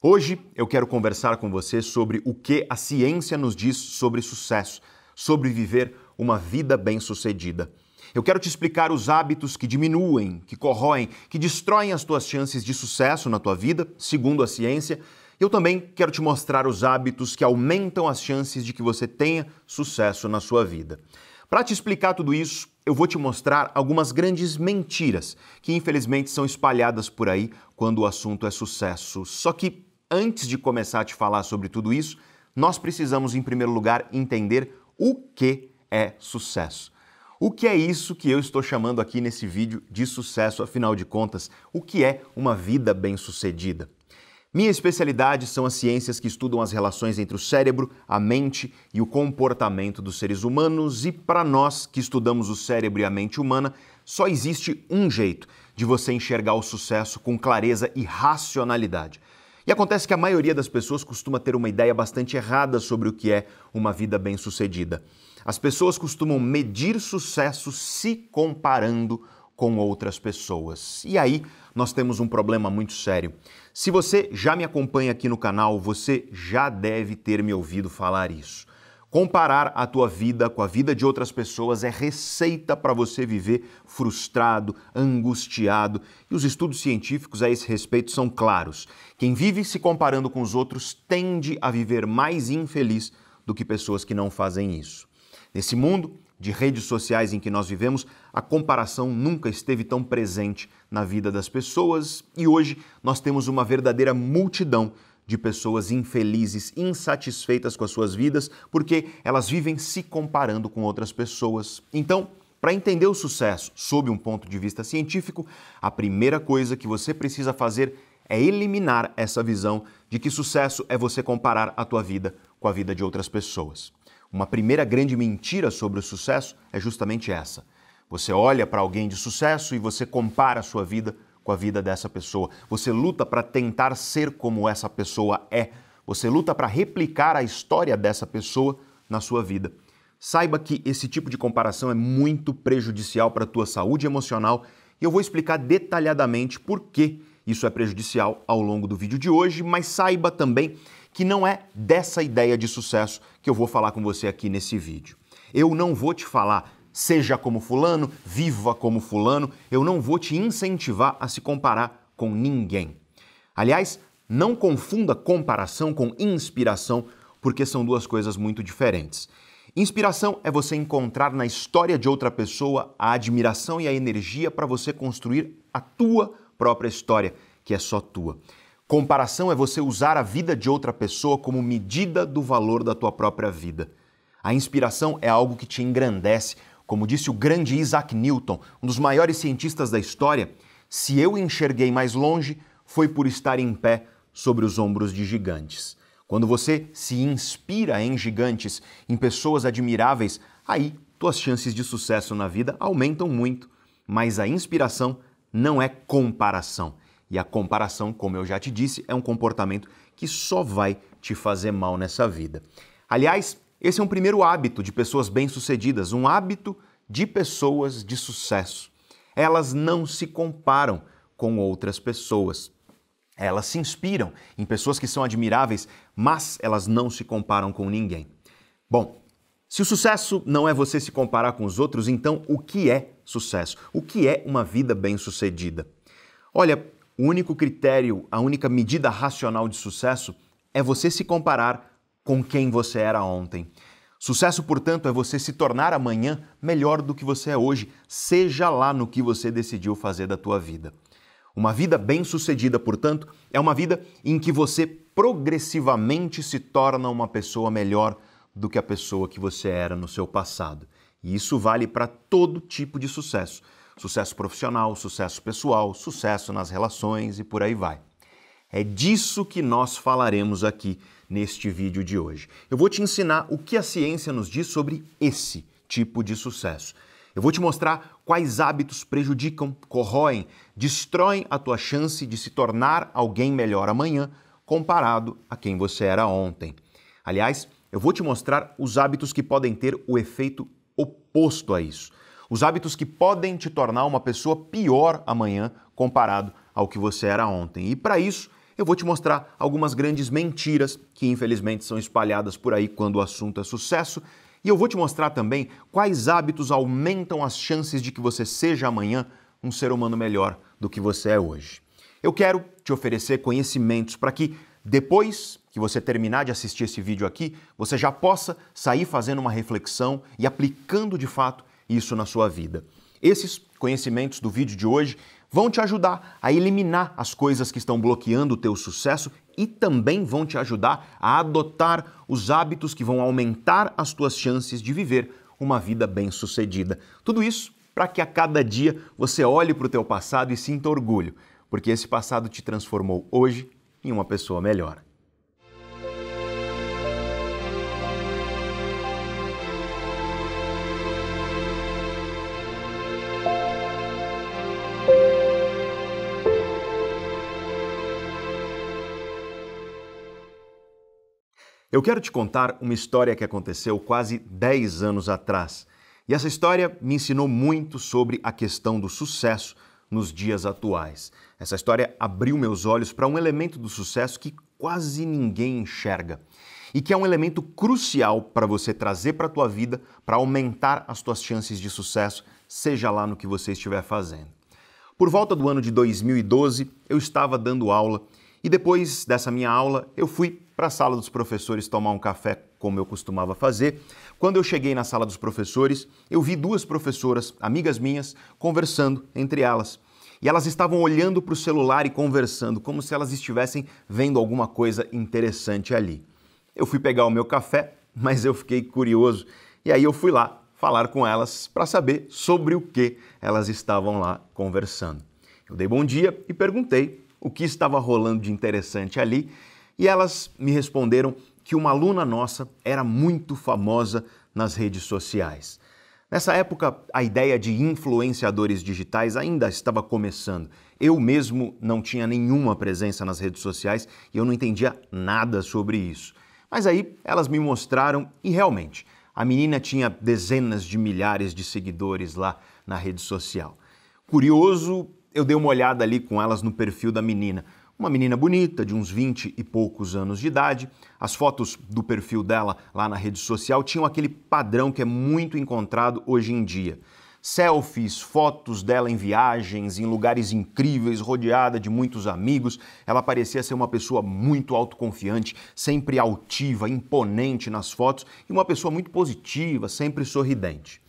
Hoje eu quero conversar com você sobre o que a ciência nos diz sobre sucesso, sobre viver uma vida bem-sucedida. Eu quero te explicar os hábitos que diminuem, que corroem, que destroem as tuas chances de sucesso na tua vida, segundo a ciência. Eu também quero te mostrar os hábitos que aumentam as chances de que você tenha sucesso na sua vida. Para te explicar tudo isso, eu vou te mostrar algumas grandes mentiras que infelizmente são espalhadas por aí quando o assunto é sucesso. Só que antes de começar a te falar sobre tudo isso, nós precisamos em primeiro lugar entender o que é sucesso. O que é isso que eu estou chamando aqui nesse vídeo de sucesso, afinal de contas, o que é uma vida bem-sucedida? Minha especialidade são as ciências que estudam as relações entre o cérebro, a mente e o comportamento dos seres humanos, e para nós que estudamos o cérebro e a mente humana, só existe um jeito de você enxergar o sucesso com clareza e racionalidade. E acontece que a maioria das pessoas costuma ter uma ideia bastante errada sobre o que é uma vida bem-sucedida. As pessoas costumam medir sucesso se comparando com outras pessoas. E aí nós temos um problema muito sério. Se você já me acompanha aqui no canal, você já deve ter me ouvido falar isso. Comparar a tua vida com a vida de outras pessoas é receita para você viver frustrado, angustiado. E os estudos científicos a esse respeito são claros. Quem vive se comparando com os outros tende a viver mais infeliz do que pessoas que não fazem isso. Nesse mundo, de redes sociais em que nós vivemos, a comparação nunca esteve tão presente na vida das pessoas e hoje nós temos uma verdadeira multidão de pessoas infelizes, insatisfeitas com as suas vidas, porque elas vivem se comparando com outras pessoas. Então, para entender o sucesso sob um ponto de vista científico, a primeira coisa que você precisa fazer é eliminar essa visão de que sucesso é você comparar a tua vida com a vida de outras pessoas. Uma primeira grande mentira sobre o sucesso é justamente essa. Você olha para alguém de sucesso e você compara a sua vida com a vida dessa pessoa. Você luta para tentar ser como essa pessoa é. Você luta para replicar a história dessa pessoa na sua vida. Saiba que esse tipo de comparação é muito prejudicial para a tua saúde emocional e eu vou explicar detalhadamente por que isso é prejudicial ao longo do vídeo de hoje, mas saiba também que não é dessa ideia de sucesso que eu vou falar com você aqui nesse vídeo. Eu não vou te falar seja como fulano, viva como fulano, eu não vou te incentivar a se comparar com ninguém. Aliás, não confunda comparação com inspiração, porque são duas coisas muito diferentes. Inspiração é você encontrar na história de outra pessoa a admiração e a energia para você construir a tua própria história, que é só tua. Comparação é você usar a vida de outra pessoa como medida do valor da tua própria vida. A inspiração é algo que te engrandece. Como disse o grande Isaac Newton, um dos maiores cientistas da história, se eu enxerguei mais longe, foi por estar em pé sobre os ombros de gigantes. Quando você se inspira em gigantes, em pessoas admiráveis, aí tuas chances de sucesso na vida aumentam muito. Mas a inspiração não é comparação. E a comparação, como eu já te disse, é um comportamento que só vai te fazer mal nessa vida. Aliás, esse é um primeiro hábito de pessoas bem-sucedidas, um hábito de pessoas de sucesso. Elas não se comparam com outras pessoas. Elas se inspiram em pessoas que são admiráveis, mas elas não se comparam com ninguém. Bom, se o sucesso não é você se comparar com os outros, então o que é sucesso? O que é uma vida bem-sucedida? Olha, o único critério, a única medida racional de sucesso é você se comparar com quem você era ontem. Sucesso, portanto, é você se tornar amanhã melhor do que você é hoje, seja lá no que você decidiu fazer da tua vida. Uma vida bem-sucedida, portanto, é uma vida em que você progressivamente se torna uma pessoa melhor do que a pessoa que você era no seu passado. E isso vale para todo tipo de sucesso sucesso profissional, sucesso pessoal, sucesso nas relações e por aí vai. É disso que nós falaremos aqui neste vídeo de hoje. Eu vou te ensinar o que a ciência nos diz sobre esse tipo de sucesso. Eu vou te mostrar quais hábitos prejudicam, corroem, destroem a tua chance de se tornar alguém melhor amanhã comparado a quem você era ontem. Aliás, eu vou te mostrar os hábitos que podem ter o efeito oposto a isso. Os hábitos que podem te tornar uma pessoa pior amanhã comparado ao que você era ontem. E para isso, eu vou te mostrar algumas grandes mentiras que infelizmente são espalhadas por aí quando o assunto é sucesso. E eu vou te mostrar também quais hábitos aumentam as chances de que você seja amanhã um ser humano melhor do que você é hoje. Eu quero te oferecer conhecimentos para que depois que você terminar de assistir esse vídeo aqui, você já possa sair fazendo uma reflexão e aplicando de fato isso na sua vida. Esses conhecimentos do vídeo de hoje vão te ajudar a eliminar as coisas que estão bloqueando o teu sucesso e também vão te ajudar a adotar os hábitos que vão aumentar as tuas chances de viver uma vida bem-sucedida. Tudo isso para que a cada dia você olhe para o teu passado e sinta orgulho, porque esse passado te transformou hoje em uma pessoa melhor. Eu quero te contar uma história que aconteceu quase 10 anos atrás. E essa história me ensinou muito sobre a questão do sucesso nos dias atuais. Essa história abriu meus olhos para um elemento do sucesso que quase ninguém enxerga e que é um elemento crucial para você trazer para a tua vida para aumentar as tuas chances de sucesso, seja lá no que você estiver fazendo. Por volta do ano de 2012, eu estava dando aula e depois dessa minha aula, eu fui para a sala dos professores tomar um café, como eu costumava fazer. Quando eu cheguei na sala dos professores, eu vi duas professoras, amigas minhas, conversando entre elas. E elas estavam olhando para o celular e conversando, como se elas estivessem vendo alguma coisa interessante ali. Eu fui pegar o meu café, mas eu fiquei curioso e aí eu fui lá falar com elas para saber sobre o que elas estavam lá conversando. Eu dei bom dia e perguntei o que estava rolando de interessante ali e elas me responderam que uma aluna nossa era muito famosa nas redes sociais. Nessa época, a ideia de influenciadores digitais ainda estava começando. Eu mesmo não tinha nenhuma presença nas redes sociais e eu não entendia nada sobre isso. Mas aí elas me mostraram e realmente a menina tinha dezenas de milhares de seguidores lá na rede social. Curioso, eu dei uma olhada ali com elas no perfil da menina. Uma menina bonita, de uns 20 e poucos anos de idade. As fotos do perfil dela lá na rede social tinham aquele padrão que é muito encontrado hoje em dia. Selfies, fotos dela em viagens, em lugares incríveis, rodeada de muitos amigos. Ela parecia ser uma pessoa muito autoconfiante, sempre altiva, imponente nas fotos e uma pessoa muito positiva, sempre sorridente.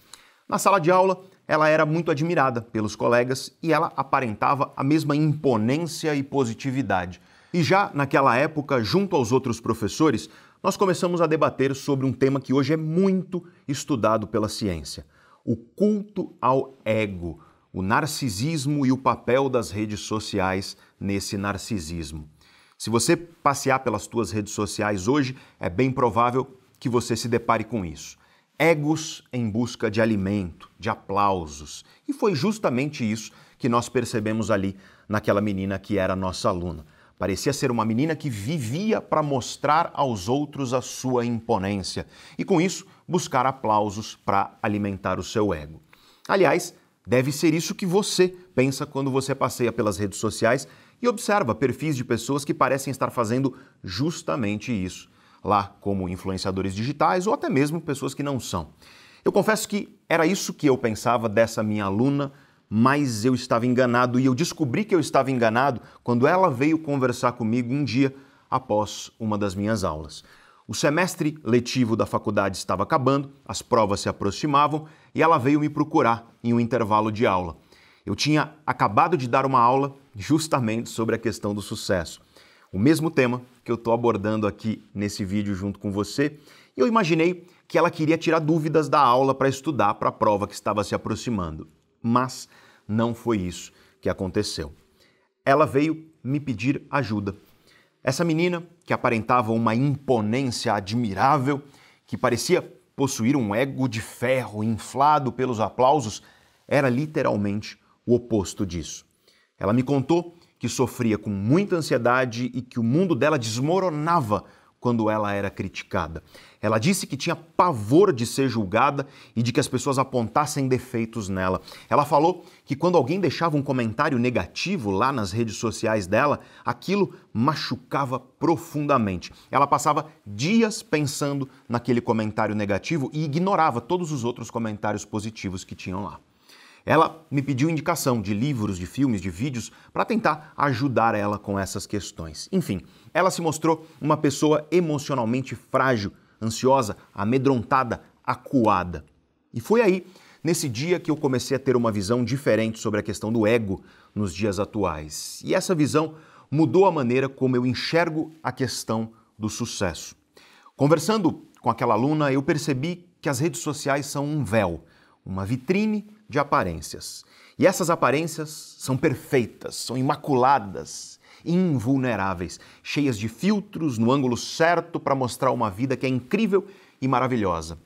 Na sala de aula, ela era muito admirada pelos colegas e ela aparentava a mesma imponência e positividade. E já naquela época, junto aos outros professores, nós começamos a debater sobre um tema que hoje é muito estudado pela ciência: o culto ao ego, o narcisismo e o papel das redes sociais nesse narcisismo. Se você passear pelas suas redes sociais hoje, é bem provável que você se depare com isso egos em busca de alimento, de aplausos. E foi justamente isso que nós percebemos ali naquela menina que era nossa aluna. Parecia ser uma menina que vivia para mostrar aos outros a sua imponência e, com isso, buscar aplausos para alimentar o seu ego. Aliás, deve ser isso que você pensa quando você passeia pelas redes sociais e observa perfis de pessoas que parecem estar fazendo justamente isso lá como influenciadores digitais ou até mesmo pessoas que não são. Eu confesso que era isso que eu pensava dessa minha aluna, mas eu estava enganado e eu descobri que eu estava enganado quando ela veio conversar comigo um dia após uma das minhas aulas. O semestre letivo da faculdade estava acabando, as provas se aproximavam e ela veio me procurar em um intervalo de aula. Eu tinha acabado de dar uma aula justamente sobre a questão do sucesso o mesmo tema que eu estou abordando aqui nesse vídeo junto com você. E eu imaginei que ela queria tirar dúvidas da aula para estudar para a prova que estava se aproximando. Mas não foi isso que aconteceu. Ela veio me pedir ajuda. Essa menina, que aparentava uma imponência admirável, que parecia possuir um ego de ferro inflado pelos aplausos, era literalmente o oposto disso. Ela me contou que sofria com muita ansiedade e que o mundo dela desmoronava quando ela era criticada. Ela disse que tinha pavor de ser julgada e de que as pessoas apontassem defeitos nela. Ela falou que quando alguém deixava um comentário negativo lá nas redes sociais dela, aquilo machucava profundamente. Ela passava dias pensando naquele comentário negativo e ignorava todos os outros comentários positivos que tinham lá. Ela me pediu indicação de livros, de filmes, de vídeos para tentar ajudar ela com essas questões. Enfim, ela se mostrou uma pessoa emocionalmente frágil, ansiosa, amedrontada, acuada. E foi aí, nesse dia, que eu comecei a ter uma visão diferente sobre a questão do ego nos dias atuais. E essa visão mudou a maneira como eu enxergo a questão do sucesso. Conversando com aquela aluna, eu percebi que as redes sociais são um véu, uma vitrine de aparências. E essas aparências são perfeitas, são imaculadas, invulneráveis, cheias de filtros no ângulo certo para mostrar uma vida que é incrível e maravilhosa.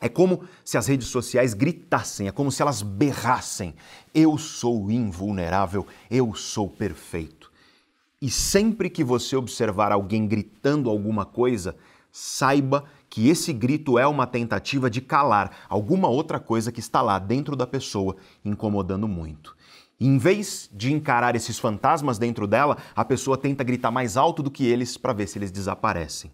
É como se as redes sociais gritassem, é como se elas berrassem: Eu sou invulnerável, eu sou perfeito. E sempre que você observar alguém gritando alguma coisa, saiba esse grito é uma tentativa de calar alguma outra coisa que está lá dentro da pessoa, incomodando muito. E em vez de encarar esses fantasmas dentro dela, a pessoa tenta gritar mais alto do que eles para ver se eles desaparecem.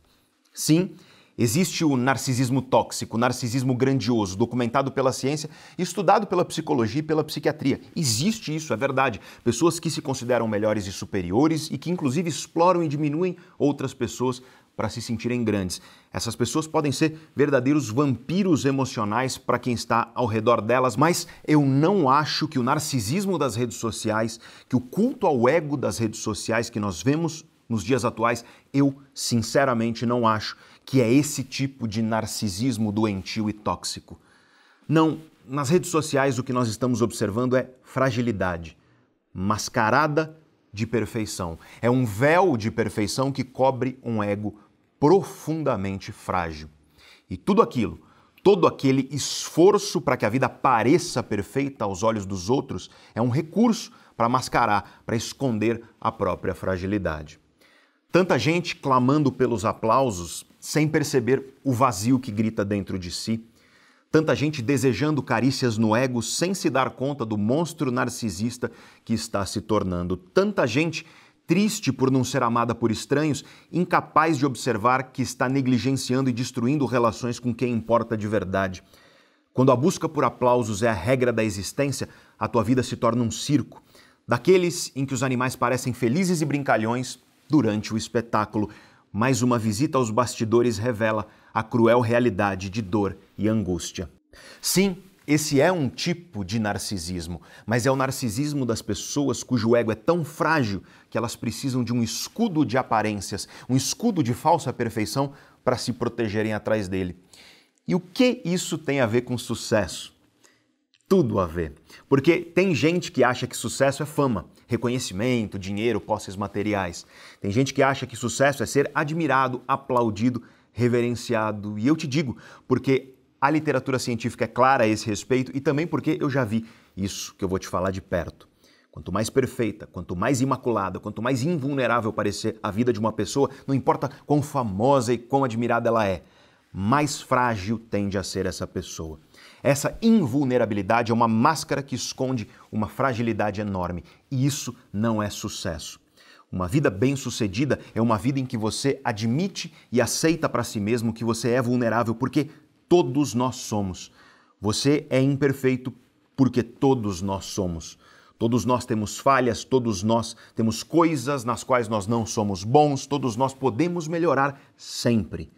Sim, existe o narcisismo tóxico, o narcisismo grandioso, documentado pela ciência, estudado pela psicologia e pela psiquiatria. Existe isso, é verdade. Pessoas que se consideram melhores e superiores e que inclusive exploram e diminuem outras pessoas para se sentirem grandes. Essas pessoas podem ser verdadeiros vampiros emocionais para quem está ao redor delas, mas eu não acho que o narcisismo das redes sociais, que o culto ao ego das redes sociais que nós vemos nos dias atuais, eu sinceramente não acho que é esse tipo de narcisismo doentio e tóxico. Não, nas redes sociais o que nós estamos observando é fragilidade, mascarada de perfeição. É um véu de perfeição que cobre um ego profundamente frágil. E tudo aquilo, todo aquele esforço para que a vida pareça perfeita aos olhos dos outros é um recurso para mascarar, para esconder a própria fragilidade. Tanta gente clamando pelos aplausos sem perceber o vazio que grita dentro de si. Tanta gente desejando carícias no ego sem se dar conta do monstro narcisista que está se tornando. Tanta gente triste por não ser amada por estranhos, incapaz de observar que está negligenciando e destruindo relações com quem importa de verdade. Quando a busca por aplausos é a regra da existência, a tua vida se torna um circo, daqueles em que os animais parecem felizes e brincalhões durante o espetáculo. Mais uma visita aos bastidores revela a cruel realidade de dor e angústia. Sim, esse é um tipo de narcisismo, mas é o narcisismo das pessoas cujo ego é tão frágil que elas precisam de um escudo de aparências, um escudo de falsa perfeição para se protegerem atrás dele. E o que isso tem a ver com sucesso? Tudo a ver. Porque tem gente que acha que sucesso é fama, reconhecimento, dinheiro, posses materiais. Tem gente que acha que sucesso é ser admirado, aplaudido, reverenciado. E eu te digo, porque a literatura científica é clara a esse respeito e também porque eu já vi isso que eu vou te falar de perto. Quanto mais perfeita, quanto mais imaculada, quanto mais invulnerável parecer a vida de uma pessoa, não importa quão famosa e quão admirada ela é, mais frágil tende a ser essa pessoa. Essa invulnerabilidade é uma máscara que esconde uma fragilidade enorme e isso não é sucesso. Uma vida bem-sucedida é uma vida em que você admite e aceita para si mesmo que você é vulnerável, porque todos nós somos. Você é imperfeito porque todos nós somos. Todos nós temos falhas, todos nós temos coisas nas quais nós não somos bons, todos nós podemos melhorar sempre.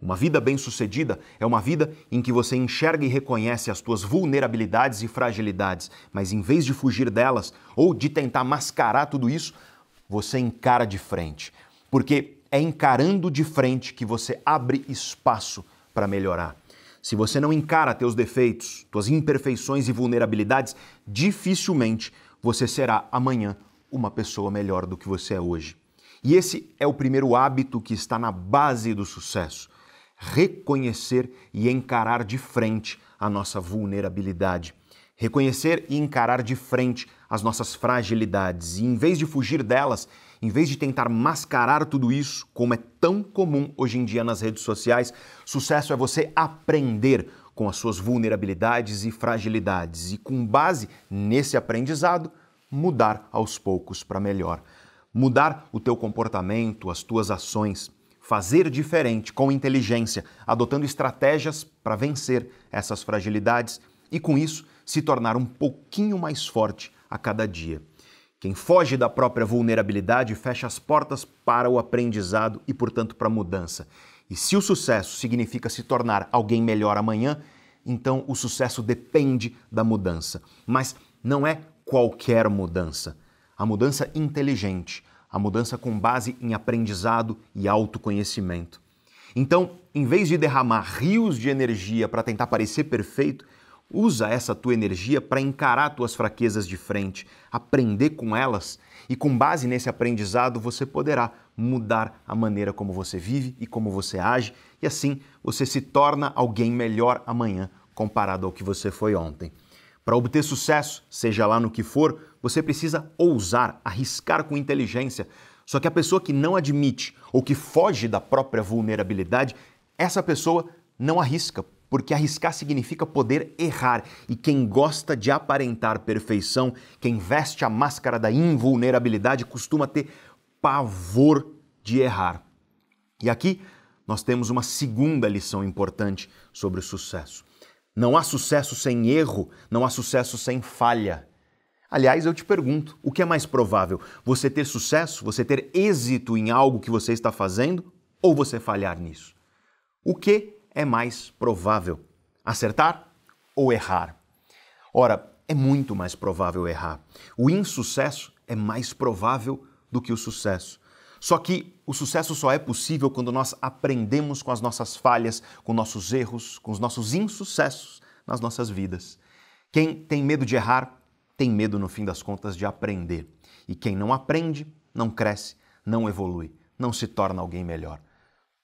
Uma vida bem-sucedida é uma vida em que você enxerga e reconhece as tuas vulnerabilidades e fragilidades, mas em vez de fugir delas ou de tentar mascarar tudo isso, você encara de frente. Porque é encarando de frente que você abre espaço para melhorar. Se você não encara teus defeitos, tuas imperfeições e vulnerabilidades, dificilmente você será amanhã uma pessoa melhor do que você é hoje. E esse é o primeiro hábito que está na base do sucesso: reconhecer e encarar de frente a nossa vulnerabilidade. Reconhecer e encarar de frente as nossas fragilidades e, em vez de fugir delas, em vez de tentar mascarar tudo isso, como é tão comum hoje em dia nas redes sociais, sucesso é você aprender com as suas vulnerabilidades e fragilidades e, com base nesse aprendizado, mudar aos poucos para melhor. Mudar o teu comportamento, as tuas ações, fazer diferente com inteligência, adotando estratégias para vencer essas fragilidades e, com isso, se tornar um pouquinho mais forte a cada dia. Quem foge da própria vulnerabilidade fecha as portas para o aprendizado e, portanto, para a mudança. E se o sucesso significa se tornar alguém melhor amanhã, então o sucesso depende da mudança. Mas não é qualquer mudança. A mudança inteligente, a mudança com base em aprendizado e autoconhecimento. Então, em vez de derramar rios de energia para tentar parecer perfeito, Usa essa tua energia para encarar tuas fraquezas de frente, aprender com elas e com base nesse aprendizado você poderá mudar a maneira como você vive e como você age e assim você se torna alguém melhor amanhã comparado ao que você foi ontem. Para obter sucesso, seja lá no que for, você precisa ousar, arriscar com inteligência. Só que a pessoa que não admite ou que foge da própria vulnerabilidade, essa pessoa não arrisca, porque arriscar significa poder errar. E quem gosta de aparentar perfeição, quem veste a máscara da invulnerabilidade, costuma ter pavor de errar. E aqui nós temos uma segunda lição importante sobre o sucesso. Não há sucesso sem erro, não há sucesso sem falha. Aliás, eu te pergunto, o que é mais provável? Você ter sucesso, você ter êxito em algo que você está fazendo ou você falhar nisso? O que é mais provável? Acertar ou errar? Ora, é muito mais provável errar. O insucesso é mais provável do que o sucesso. Só que o sucesso só é possível quando nós aprendemos com as nossas falhas, com nossos erros, com os nossos insucessos nas nossas vidas. Quem tem medo de errar, tem medo, no fim das contas, de aprender. E quem não aprende, não cresce, não evolui, não se torna alguém melhor.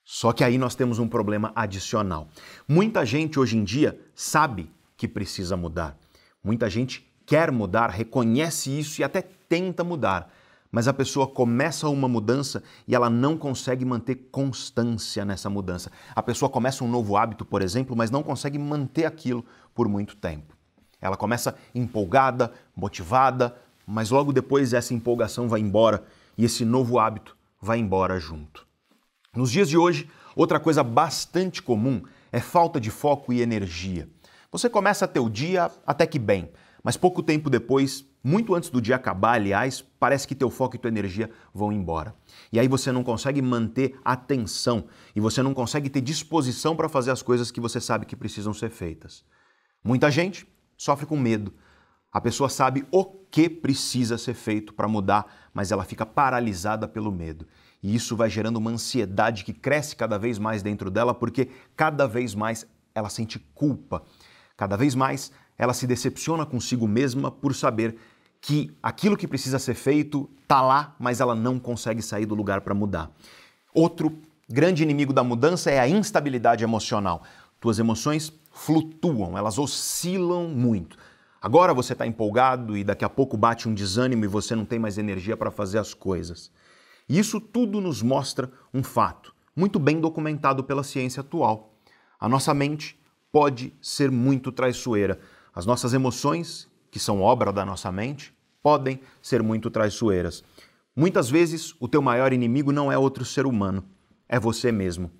Só que aí nós temos um problema adicional. Muita gente hoje em dia sabe que precisa mudar. Muita gente quer mudar, reconhece isso e até tenta mudar. Mas a pessoa começa uma mudança e ela não consegue manter constância nessa mudança. A pessoa começa um novo hábito, por exemplo, mas não consegue manter aquilo por muito tempo. Ela começa empolgada, motivada, mas logo depois essa empolgação vai embora e esse novo hábito vai embora junto. Nos dias de hoje, outra coisa bastante comum é falta de foco e energia. Você começa teu dia até que bem, mas pouco tempo depois, muito antes do dia acabar, aliás, parece que teu foco e tua energia vão embora. E aí você não consegue manter atenção e você não consegue ter disposição para fazer as coisas que você sabe que precisam ser feitas. Muita gente sofre com medo. A pessoa sabe o que precisa ser feito para mudar, mas ela fica paralisada pelo medo. E isso vai gerando uma ansiedade que cresce cada vez mais dentro dela, porque cada vez mais ela sente culpa. Cada vez mais ela se decepciona consigo mesma por saber que aquilo que precisa ser feito está lá, mas ela não consegue sair do lugar para mudar. Outro grande inimigo da mudança é a instabilidade emocional. Tuas emoções flutuam, elas oscilam muito. Agora você está empolgado e daqui a pouco bate um desânimo e você não tem mais energia para fazer as coisas. E isso tudo nos mostra um fato, muito bem documentado pela ciência atual. A nossa mente pode ser muito traiçoeira. As nossas emoções, que são obra da nossa mente, podem ser muito traiçoeiras. Muitas vezes, o teu maior inimigo não é outro ser humano, é você mesmo.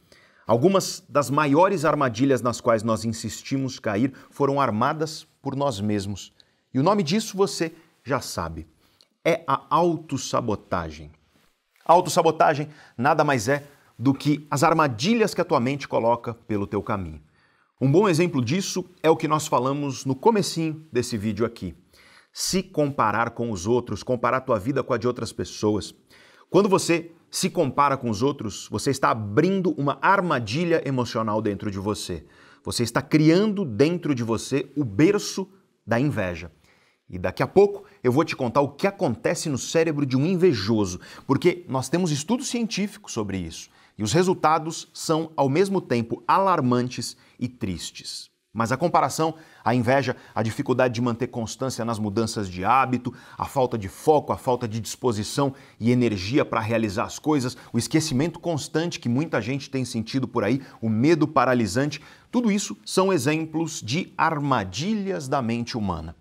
Algumas das maiores armadilhas nas quais nós insistimos cair foram armadas por nós mesmos. E o nome disso você já sabe. É a autossabotagem. Autossabotagem nada mais é do que as armadilhas que a tua mente coloca pelo teu caminho. Um bom exemplo disso é o que nós falamos no comecinho desse vídeo aqui. Se comparar com os outros, comparar tua vida com a de outras pessoas. Quando você se compara com os outros, você está abrindo uma armadilha emocional dentro de você. Você está criando dentro de você o berço da inveja. E daqui a pouco eu vou te contar o que acontece no cérebro de um invejoso, porque nós temos estudos científicos sobre isso. E os resultados são, ao mesmo tempo, alarmantes e tristes. Mas a comparação, a inveja, a dificuldade de manter constância nas mudanças de hábito, a falta de foco, a falta de disposição e energia para realizar as coisas, o esquecimento constante que muita gente tem sentido por aí, o medo paralisante, tudo isso são exemplos de armadilhas da mente humana.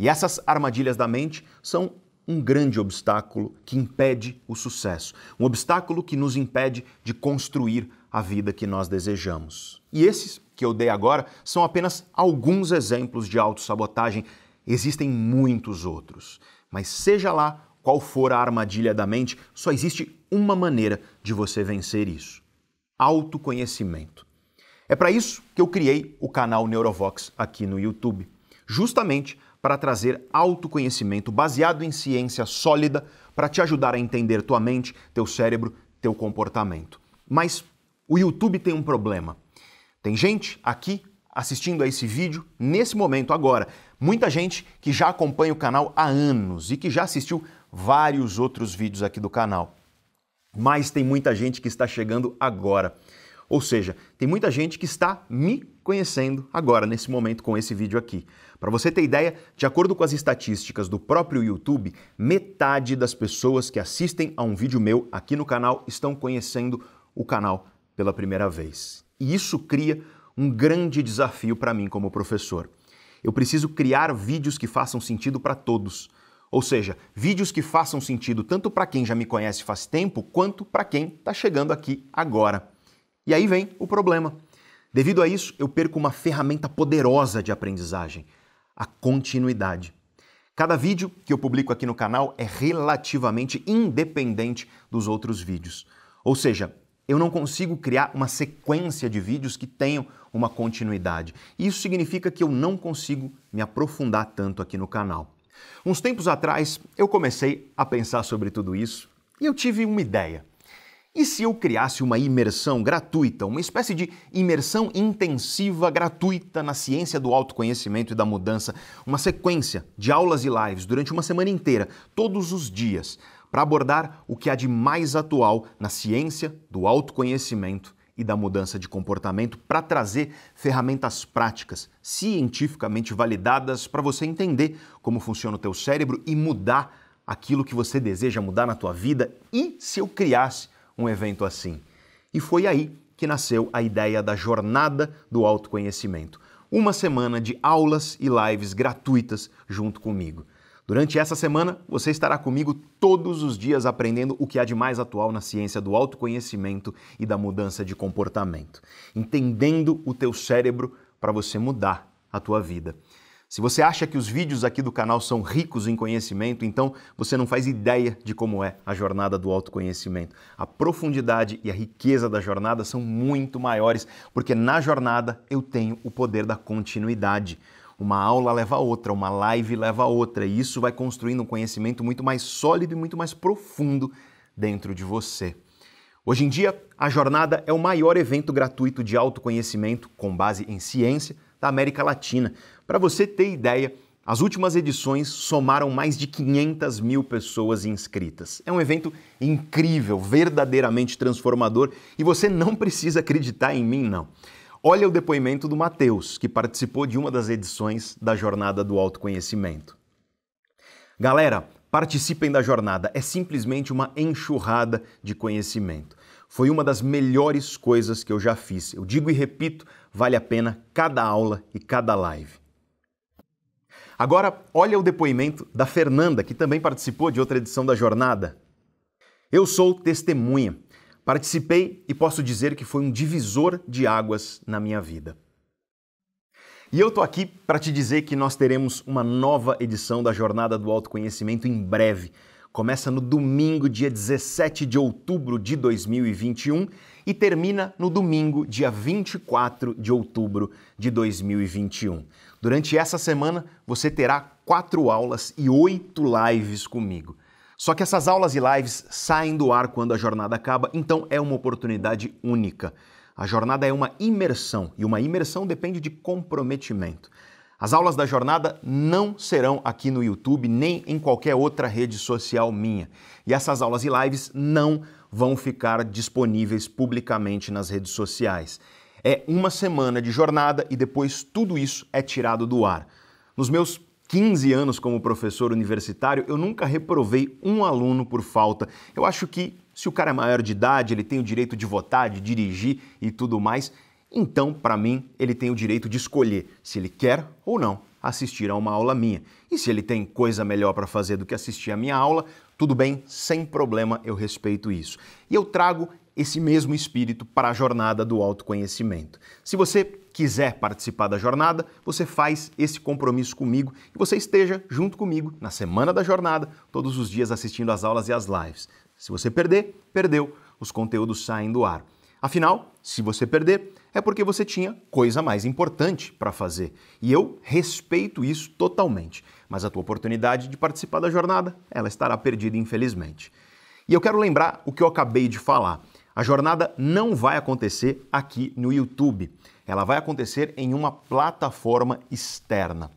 E essas armadilhas da mente são um grande obstáculo que impede o sucesso, um obstáculo que nos impede de construir a vida que nós desejamos. E esses que eu dei agora são apenas alguns exemplos de autossabotagem. Existem muitos outros. Mas seja lá qual for a armadilha da mente, só existe uma maneira de você vencer isso: autoconhecimento. É para isso que eu criei o canal Neurovox aqui no YouTube, justamente para trazer autoconhecimento baseado em ciência sólida para te ajudar a entender tua mente, teu cérebro, teu comportamento. Mas o YouTube tem um problema. Tem gente aqui assistindo a esse vídeo nesse momento agora. Muita gente que já acompanha o canal há anos e que já assistiu vários outros vídeos aqui do canal. Mas tem muita gente que está chegando agora. Ou seja, tem muita gente que está me conhecendo agora, nesse momento, com esse vídeo aqui. Para você ter ideia, de acordo com as estatísticas do próprio YouTube, metade das pessoas que assistem a um vídeo meu aqui no canal estão conhecendo o canal pela primeira vez. E isso cria um grande desafio para mim como professor. Eu preciso criar vídeos que façam sentido para todos. Ou seja, vídeos que façam sentido tanto para quem já me conhece faz tempo, quanto para quem está chegando aqui agora. E aí vem o problema. Devido a isso, eu perco uma ferramenta poderosa de aprendizagem: a continuidade. Cada vídeo que eu publico aqui no canal é relativamente independente dos outros vídeos. Ou seja, eu não consigo criar uma sequência de vídeos que tenham uma continuidade. Isso significa que eu não consigo me aprofundar tanto aqui no canal. Uns tempos atrás, eu comecei a pensar sobre tudo isso e eu tive uma ideia. E se eu criasse uma imersão gratuita, uma espécie de imersão intensiva gratuita na ciência do autoconhecimento e da mudança, uma sequência de aulas e lives durante uma semana inteira, todos os dias, para abordar o que há de mais atual na ciência do autoconhecimento e da mudança de comportamento para trazer ferramentas práticas, cientificamente validadas para você entender como funciona o teu cérebro e mudar aquilo que você deseja mudar na tua vida. E se eu criasse um evento assim. E foi aí que nasceu a ideia da jornada do autoconhecimento. Uma semana de aulas e lives gratuitas junto comigo. Durante essa semana, você estará comigo todos os dias aprendendo o que há de mais atual na ciência do autoconhecimento e da mudança de comportamento, entendendo o teu cérebro para você mudar a tua vida. Se você acha que os vídeos aqui do canal são ricos em conhecimento, então você não faz ideia de como é a jornada do autoconhecimento. A profundidade e a riqueza da jornada são muito maiores, porque na jornada eu tenho o poder da continuidade. Uma aula leva a outra, uma live leva a outra, e isso vai construindo um conhecimento muito mais sólido e muito mais profundo dentro de você. Hoje em dia, a jornada é o maior evento gratuito de autoconhecimento com base em ciência da América Latina. Para você ter ideia, as últimas edições somaram mais de 500 mil pessoas inscritas. É um evento incrível, verdadeiramente transformador e você não precisa acreditar em mim, não. Olha o depoimento do Matheus, que participou de uma das edições da Jornada do Autoconhecimento. Galera, participem da jornada, é simplesmente uma enxurrada de conhecimento. Foi uma das melhores coisas que eu já fiz. Eu digo e repito, vale a pena cada aula e cada live. Agora, olha o depoimento da Fernanda, que também participou de outra edição da jornada. Eu sou testemunha. Participei e posso dizer que foi um divisor de águas na minha vida. E eu tô aqui para te dizer que nós teremos uma nova edição da Jornada do Autoconhecimento em breve. Começa no domingo, dia 17 de outubro de 2021 e termina no domingo, dia 24 de outubro de 2021. Durante essa semana, você terá quatro aulas e oito lives comigo. Só que essas aulas e lives saem do ar quando a jornada acaba, então é uma oportunidade única. A jornada é uma imersão e uma imersão depende de comprometimento. As aulas da jornada não serão aqui no YouTube nem em qualquer outra rede social minha. E essas aulas e lives não vão ficar disponíveis publicamente nas redes sociais. É uma semana de jornada e depois tudo isso é tirado do ar. Nos meus 15 anos como professor universitário, eu nunca reprovei um aluno por falta. Eu acho que se o cara é maior de idade, ele tem o direito de votar, de dirigir e tudo mais, então, para mim, ele tem o direito de escolher se ele quer ou não assistir a uma aula minha. E se ele tem coisa melhor para fazer do que assistir a minha aula, tudo bem, sem problema, eu respeito isso. E eu trago esse mesmo espírito para a jornada do autoconhecimento. Se você quiser participar da jornada, você faz esse compromisso comigo e você esteja junto comigo na semana da jornada, todos os dias assistindo às aulas e às lives. Se você perder, perdeu, os conteúdos saem do ar. Afinal, se você perder, é porque você tinha coisa mais importante para fazer. E eu respeito isso totalmente. Mas a tua oportunidade de participar da jornada, ela estará perdida, infelizmente. E eu quero lembrar o que eu acabei de falar. A jornada não vai acontecer aqui no YouTube. Ela vai acontecer em uma plataforma externa.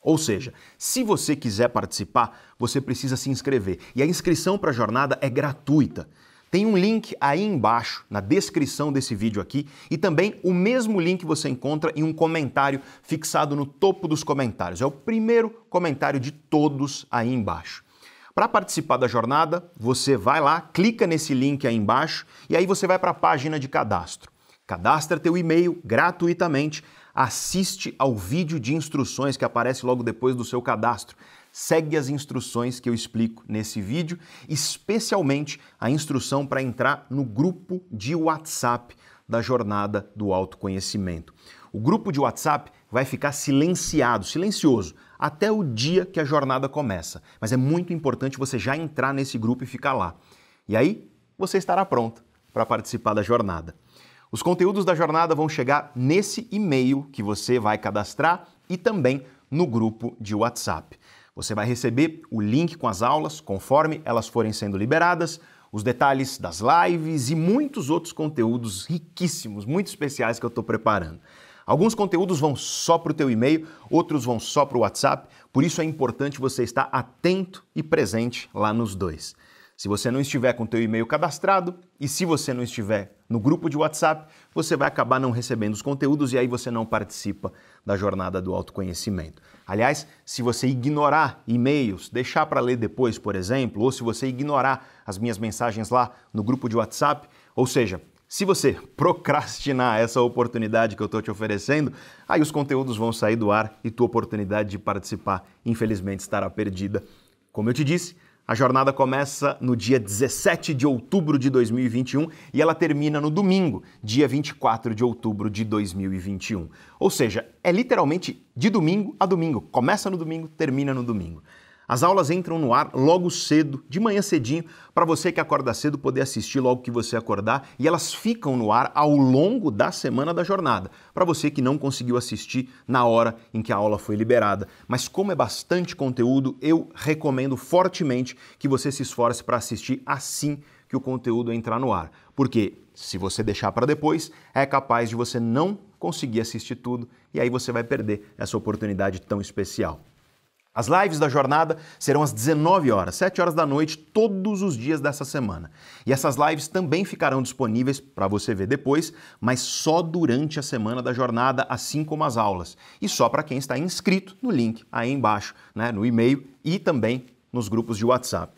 Ou seja, se você quiser participar, você precisa se inscrever. E a inscrição para a jornada é gratuita. Tem um link aí embaixo, na descrição desse vídeo aqui, e também o mesmo link você encontra em um comentário fixado no topo dos comentários. É o primeiro comentário de todos aí embaixo. Para participar da jornada, você vai lá, clica nesse link aí embaixo e aí você vai para a página de cadastro. Cadastra teu e-mail gratuitamente, assiste ao vídeo de instruções que aparece logo depois do seu cadastro segue as instruções que eu explico nesse vídeo, especialmente a instrução para entrar no grupo de WhatsApp da jornada do autoconhecimento. O grupo de WhatsApp vai ficar silenciado, silencioso, até o dia que a jornada começa. Mas é muito importante você já entrar nesse grupo e ficar lá. E aí você estará pronto para participar da jornada. Os conteúdos da jornada vão chegar nesse e-mail que você vai cadastrar e também no grupo de WhatsApp. Você vai receber o link com as aulas conforme elas forem sendo liberadas, os detalhes das lives e muitos outros conteúdos riquíssimos, muito especiais que eu estou preparando. Alguns conteúdos vão só para o teu e-mail, outros vão só para o WhatsApp, por isso é importante você estar atento e presente lá nos dois. Se você não estiver com o teu e-mail cadastrado e se você não estiver no grupo de WhatsApp, você vai acabar não recebendo os conteúdos e aí você não participa da jornada do autoconhecimento. Aliás, se você ignorar e-mails, deixar para ler depois, por exemplo, ou se você ignorar as minhas mensagens lá no grupo de WhatsApp, ou seja, se você procrastinar essa oportunidade que eu estou te oferecendo, aí os conteúdos vão sair do ar e tua oportunidade de participar, infelizmente, estará perdida. Como eu te disse, a jornada começa no dia 17 de outubro de 2021 e ela termina no domingo, dia 24 de outubro de 2021. Ou seja, é literalmente de domingo a domingo. Começa no domingo, termina no domingo. As aulas entram no ar logo cedo, de manhã cedinho, para você que acorda cedo poder assistir logo que você acordar, e elas ficam no ar ao longo da semana da jornada, para você que não conseguiu assistir na hora em que a aula foi liberada. Mas como é bastante conteúdo, eu recomendo fortemente que você se esforce para assistir assim que o conteúdo entrar no ar, porque se você deixar para depois, é capaz de você não conseguir assistir tudo e aí você vai perder essa oportunidade tão especial. As lives da jornada serão às 19 horas, 7 horas da noite, todos os dias dessa semana. E essas lives também ficarão disponíveis para você ver depois, mas só durante a semana da jornada, assim como as aulas. E só para quem está inscrito no link aí embaixo, né, no e-mail e também nos grupos de WhatsApp.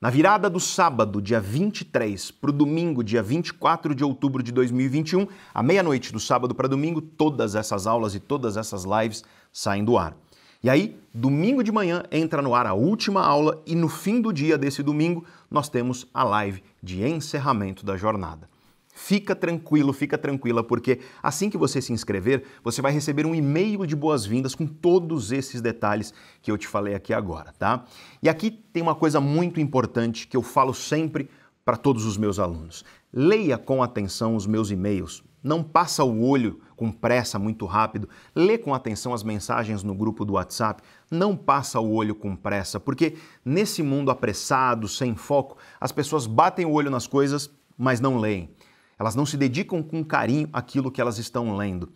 Na virada do sábado, dia 23, para o domingo, dia 24 de outubro de 2021, à meia-noite do sábado para domingo, todas essas aulas e todas essas lives saem do ar. E aí, domingo de manhã entra no ar a última aula e no fim do dia desse domingo nós temos a live de encerramento da jornada. Fica tranquilo, fica tranquila, porque assim que você se inscrever, você vai receber um e-mail de boas-vindas com todos esses detalhes que eu te falei aqui agora, tá? E aqui tem uma coisa muito importante que eu falo sempre para todos os meus alunos. Leia com atenção os meus e-mails, não passa o olho com pressa muito rápido, lê com atenção as mensagens no grupo do WhatsApp, não passa o olho com pressa, porque nesse mundo apressado, sem foco, as pessoas batem o olho nas coisas, mas não leem. Elas não se dedicam com carinho àquilo que elas estão lendo.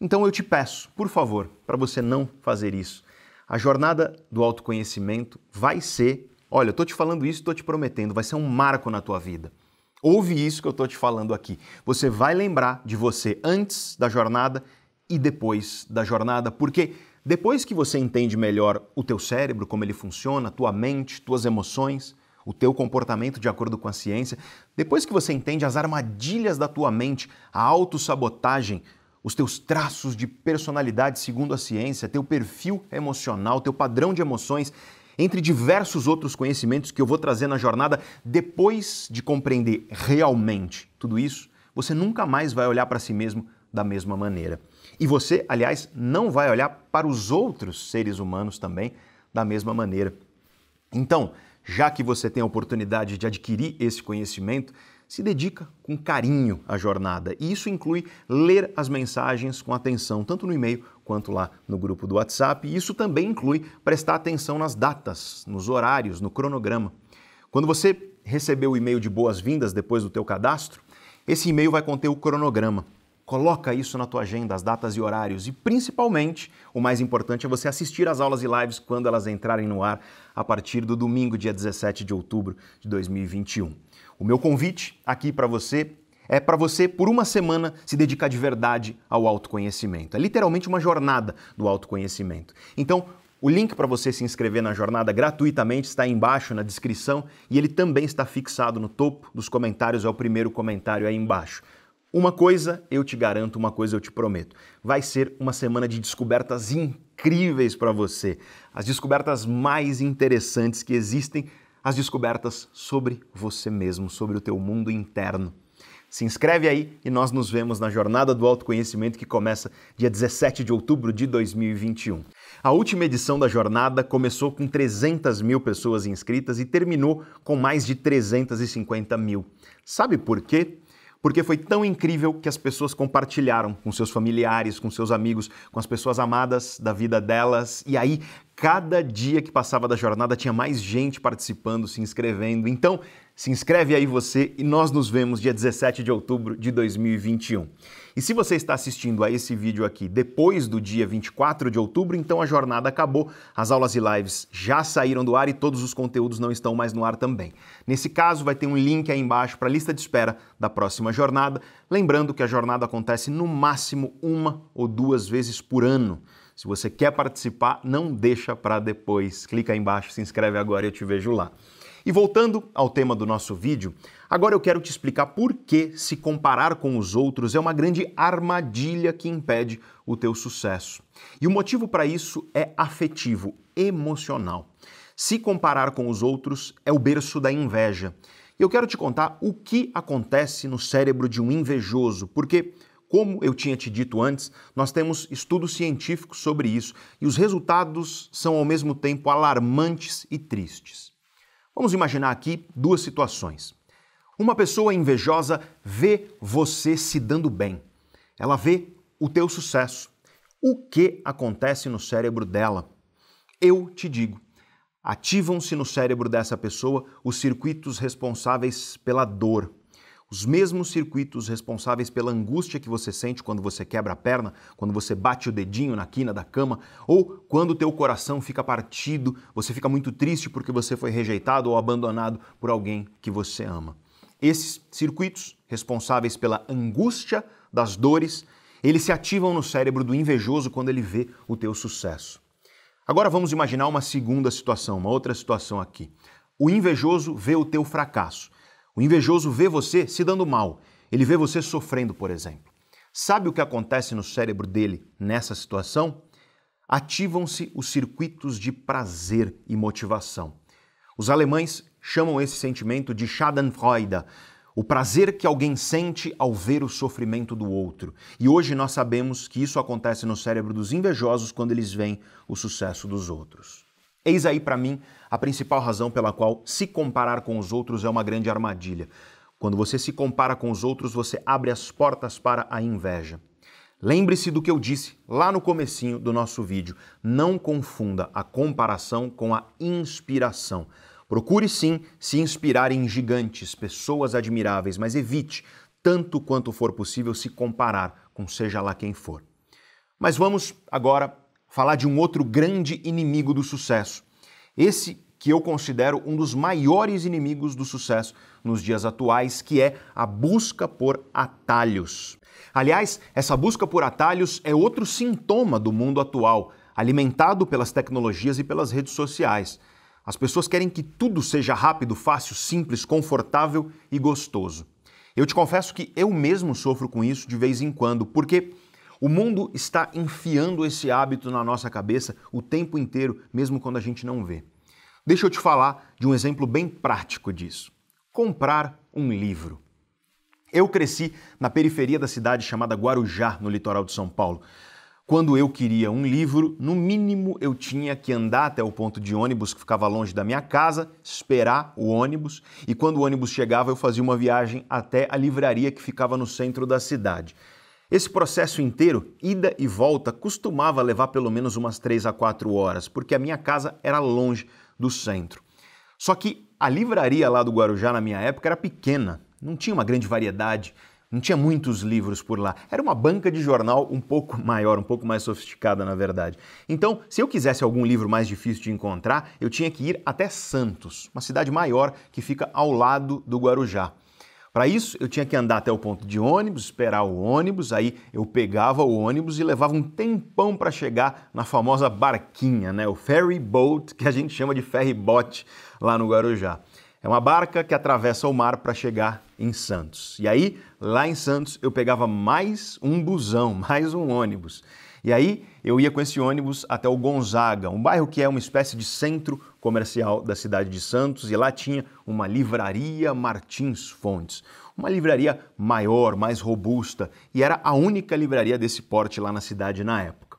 Então eu te peço, por favor, para você não fazer isso. A jornada do autoconhecimento vai ser, olha, eu estou te falando isso, estou te prometendo, vai ser um marco na tua vida. Ouve isso que eu estou te falando aqui. Você vai lembrar de você antes da jornada e depois da jornada, porque depois que você entende melhor o teu cérebro, como ele funciona, tua mente, tuas emoções, o teu comportamento de acordo com a ciência, depois que você entende as armadilhas da tua mente, a autossabotagem, os teus traços de personalidade segundo a ciência, teu perfil emocional, teu padrão de emoções, entre diversos outros conhecimentos que eu vou trazer na jornada, depois de compreender realmente tudo isso, você nunca mais vai olhar para si mesmo da mesma maneira. E você, aliás, não vai olhar para os outros seres humanos também da mesma maneira. Então, já que você tem a oportunidade de adquirir esse conhecimento, se dedica com carinho à jornada. E isso inclui ler as mensagens com atenção, tanto no e-mail quanto lá no grupo do WhatsApp. E isso também inclui prestar atenção nas datas, nos horários, no cronograma. Quando você receber o e-mail de boas-vindas depois do teu cadastro, esse e-mail vai conter o cronograma. Coloca isso na tua agenda, as datas e horários. E principalmente, o mais importante é você assistir às aulas e lives quando elas entrarem no ar a partir do domingo, dia 17 de outubro de 2021. O meu convite aqui para você é para você, por uma semana, se dedicar de verdade ao autoconhecimento. É literalmente uma jornada do autoconhecimento. Então, o link para você se inscrever na jornada gratuitamente está aí embaixo na descrição e ele também está fixado no topo dos comentários, é o primeiro comentário aí embaixo. Uma coisa eu te garanto, uma coisa eu te prometo. Vai ser uma semana de descobertas incríveis para você. As descobertas mais interessantes que existem, as descobertas sobre você mesmo, sobre o teu mundo interno. Se inscreve aí e nós nos vemos na Jornada do Autoconhecimento que começa dia 17 de outubro de 2021. A última edição da jornada começou com 300 mil pessoas inscritas e terminou com mais de 350 mil. Sabe por quê? Porque foi tão incrível que as pessoas compartilharam com seus familiares, com seus amigos, com as pessoas amadas da vida delas, e aí cada dia que passava da jornada tinha mais gente participando, se inscrevendo. Então, se inscreve aí você e nós nos vemos dia 17 de outubro de 2021. E se você está assistindo a esse vídeo aqui depois do dia 24 de outubro, então a jornada acabou, as aulas e lives já saíram do ar e todos os conteúdos não estão mais no ar também. Nesse caso, vai ter um link aí embaixo para a lista de espera da próxima jornada, lembrando que a jornada acontece no máximo uma ou duas vezes por ano. Se você quer participar, não deixa para depois. Clica aí embaixo, se inscreve agora e eu te vejo lá. E voltando ao tema do nosso vídeo, agora eu quero te explicar por que se comparar com os outros é uma grande armadilha que impede o teu sucesso. E o motivo para isso é afetivo, emocional. Se comparar com os outros é o berço da inveja. E eu quero te contar o que acontece no cérebro de um invejoso, porque como eu tinha te dito antes, nós temos estudos científicos sobre isso e os resultados são ao mesmo tempo alarmantes e tristes. Vamos imaginar aqui duas situações. Uma pessoa invejosa vê você se dando bem. Ela vê o teu sucesso. O que acontece no cérebro dela? Eu te digo. Ativam-se no cérebro dessa pessoa os circuitos responsáveis pela dor, os mesmos circuitos responsáveis pela angústia que você sente quando você quebra a perna, quando você bate o dedinho na quina da cama, ou quando o teu coração fica partido, você fica muito triste porque você foi rejeitado ou abandonado por alguém que você ama. Esses circuitos responsáveis pela angústia das dores, eles se ativam no cérebro do invejoso quando ele vê o teu sucesso. Agora vamos imaginar uma segunda situação, uma outra situação aqui. O invejoso vê o teu fracasso o invejoso vê você se dando mal, ele vê você sofrendo, por exemplo. Sabe o que acontece no cérebro dele nessa situação? Ativam-se os circuitos de prazer e motivação. Os alemães chamam esse sentimento de Schadenfreude, o prazer que alguém sente ao ver o sofrimento do outro. E hoje nós sabemos que isso acontece no cérebro dos invejosos quando eles veem o sucesso dos outros. Eis aí para mim a principal razão pela qual se comparar com os outros é uma grande armadilha. Quando você se compara com os outros, você abre as portas para a inveja. Lembre-se do que eu disse lá no comecinho do nosso vídeo. Não confunda a comparação com a inspiração. Procure sim se inspirar em gigantes, pessoas admiráveis, mas evite, tanto quanto for possível, se comparar com seja lá quem for. Mas vamos agora falar de um outro grande inimigo do sucesso. Esse que eu considero um dos maiores inimigos do sucesso nos dias atuais, que é a busca por atalhos. Aliás, essa busca por atalhos é outro sintoma do mundo atual, alimentado pelas tecnologias e pelas redes sociais. As pessoas querem que tudo seja rápido, fácil, simples, confortável e gostoso. Eu te confesso que eu mesmo sofro com isso de vez em quando, porque o mundo está enfiando esse hábito na nossa cabeça o tempo inteiro, mesmo quando a gente não vê. Deixa eu te falar de um exemplo bem prático disso. Comprar um livro. Eu cresci na periferia da cidade chamada Guarujá, no litoral de São Paulo. Quando eu queria um livro, no mínimo eu tinha que andar até o ponto de ônibus que ficava longe da minha casa, esperar o ônibus, e quando o ônibus chegava eu fazia uma viagem até a livraria que ficava no centro da cidade. Esse processo inteiro, ida e volta, costumava levar pelo menos umas 3 a 4 horas, porque a minha casa era longe do centro. Só que a livraria lá do Guarujá na minha época era pequena, não tinha uma grande variedade não tinha muitos livros por lá. Era uma banca de jornal um pouco maior, um pouco mais sofisticada, na verdade. Então, se eu quisesse algum livro mais difícil de encontrar, eu tinha que ir até Santos, uma cidade maior que fica ao lado do Guarujá. Para isso, eu tinha que andar até o ponto de ônibus, esperar o ônibus, aí eu pegava o ônibus e levava um tempão para chegar na famosa barquinha, né? o ferry boat, que a gente chama de ferry boat lá no Guarujá. É uma barca que atravessa o mar para chegar em Santos. E aí, lá em Santos, eu pegava mais um busão, mais um ônibus. E aí, eu ia com esse ônibus até o Gonzaga, um bairro que é uma espécie de centro comercial da cidade de Santos, e lá tinha uma livraria Martins Fontes. Uma livraria maior, mais robusta, e era a única livraria desse porte lá na cidade na época.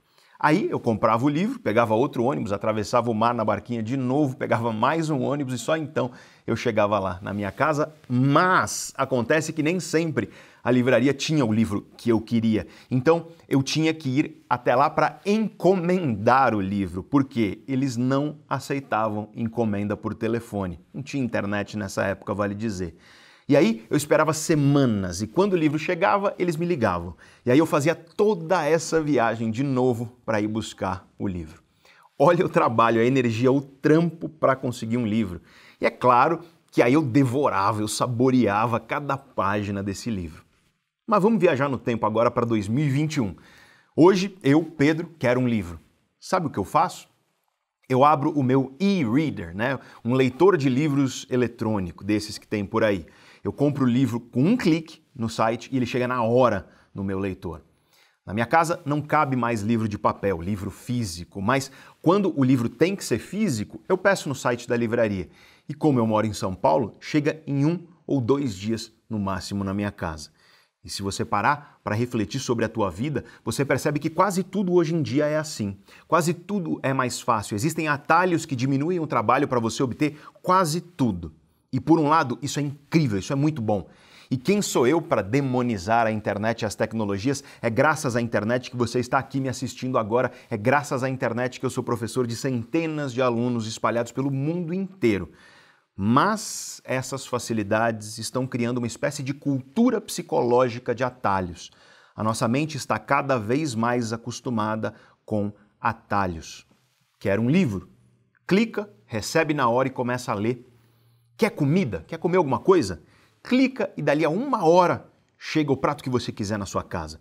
Aí eu comprava o livro, pegava outro ônibus, atravessava o mar na barquinha de novo, pegava mais um ônibus e só então eu chegava lá na minha casa. Mas acontece que nem sempre a livraria tinha o livro que eu queria. Então eu tinha que ir até lá para encomendar o livro, porque eles não aceitavam encomenda por telefone. Não tinha internet nessa época, vale dizer. E aí eu esperava semanas e quando o livro chegava, eles me ligavam. E aí eu fazia toda essa viagem de novo para ir buscar o livro. Olha o trabalho, a energia, o trampo para conseguir um livro. E é claro que aí eu devorava, eu saboreava cada página desse livro. Mas vamos viajar no tempo agora para 2021. Hoje eu, Pedro, quero um livro. Sabe o que eu faço? Eu abro o meu e-reader, né? um leitor de livros eletrônico, desses que tem por aí. Eu compro o livro com um clique no site e ele chega na hora no meu leitor. Na minha casa não cabe mais livro de papel, livro físico, mas quando o livro tem que ser físico, eu peço no site da livraria. E como eu moro em São Paulo, chega em um ou dois dias no máximo na minha casa. E se você parar para refletir sobre a tua vida, você percebe que quase tudo hoje em dia é assim. Quase tudo é mais fácil. Existem atalhos que diminuem o trabalho para você obter quase tudo. E por um lado, isso é incrível, isso é muito bom. E quem sou eu para demonizar a internet e as tecnologias? É graças à internet que você está aqui me assistindo agora, é graças à internet que eu sou professor de centenas de alunos espalhados pelo mundo inteiro. Mas essas facilidades estão criando uma espécie de cultura psicológica de atalhos. A nossa mente está cada vez mais acostumada com atalhos. Quer um livro? Clica, recebe na hora e começa a ler Quer comida? Quer comer alguma coisa? Clica e dali a uma hora chega o prato que você quiser na sua casa.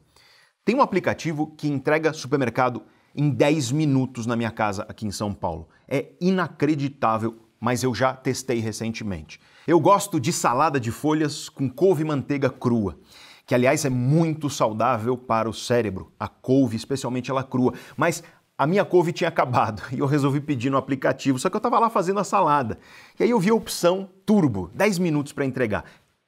Tem um aplicativo que entrega supermercado em 10 minutos na minha casa aqui em São Paulo. É inacreditável, mas eu já testei recentemente. Eu gosto de salada de folhas com couve e manteiga crua, que aliás é muito saudável para o cérebro, a couve, especialmente ela crua. Mas a minha couve tinha acabado e eu resolvi pedir no aplicativo, só que eu estava lá fazendo a salada. E aí eu vi a opção turbo, 10 minutos para entregar.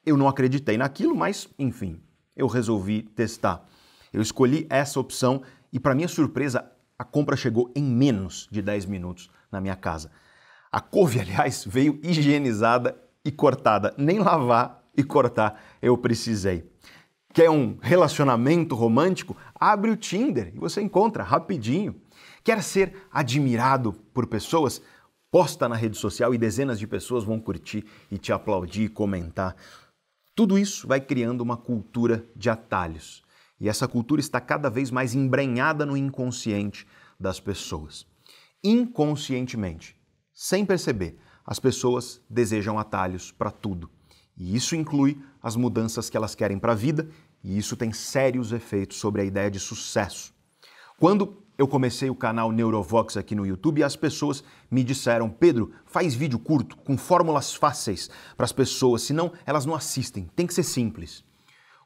Eu não acreditei naquilo, mas enfim, eu resolvi testar. Eu escolhi essa opção e, para minha surpresa, a compra chegou em menos de 10 minutos na minha casa. A couve, aliás, veio higienizada e cortada. Nem lavar e cortar eu precisei. Quer um relacionamento romântico? Abre o Tinder e você encontra rapidinho. Quer ser admirado por pessoas? Posta na rede social e dezenas de pessoas vão curtir e te aplaudir e comentar. Tudo isso vai criando uma cultura de atalhos. E essa cultura está cada vez mais embrenhada no inconsciente das pessoas. Inconscientemente, Sem perceber, as pessoas desejam atalhos para tudo. E isso inclui as mudanças que elas querem para a vida, e isso tem sérios efeitos sobre a ideia de sucesso. Quando eu comecei o canal Neurovox aqui no YouTube, as pessoas me disseram: Pedro, faz vídeo curto, com fórmulas fáceis para as pessoas, senão elas não assistem, tem que ser simples.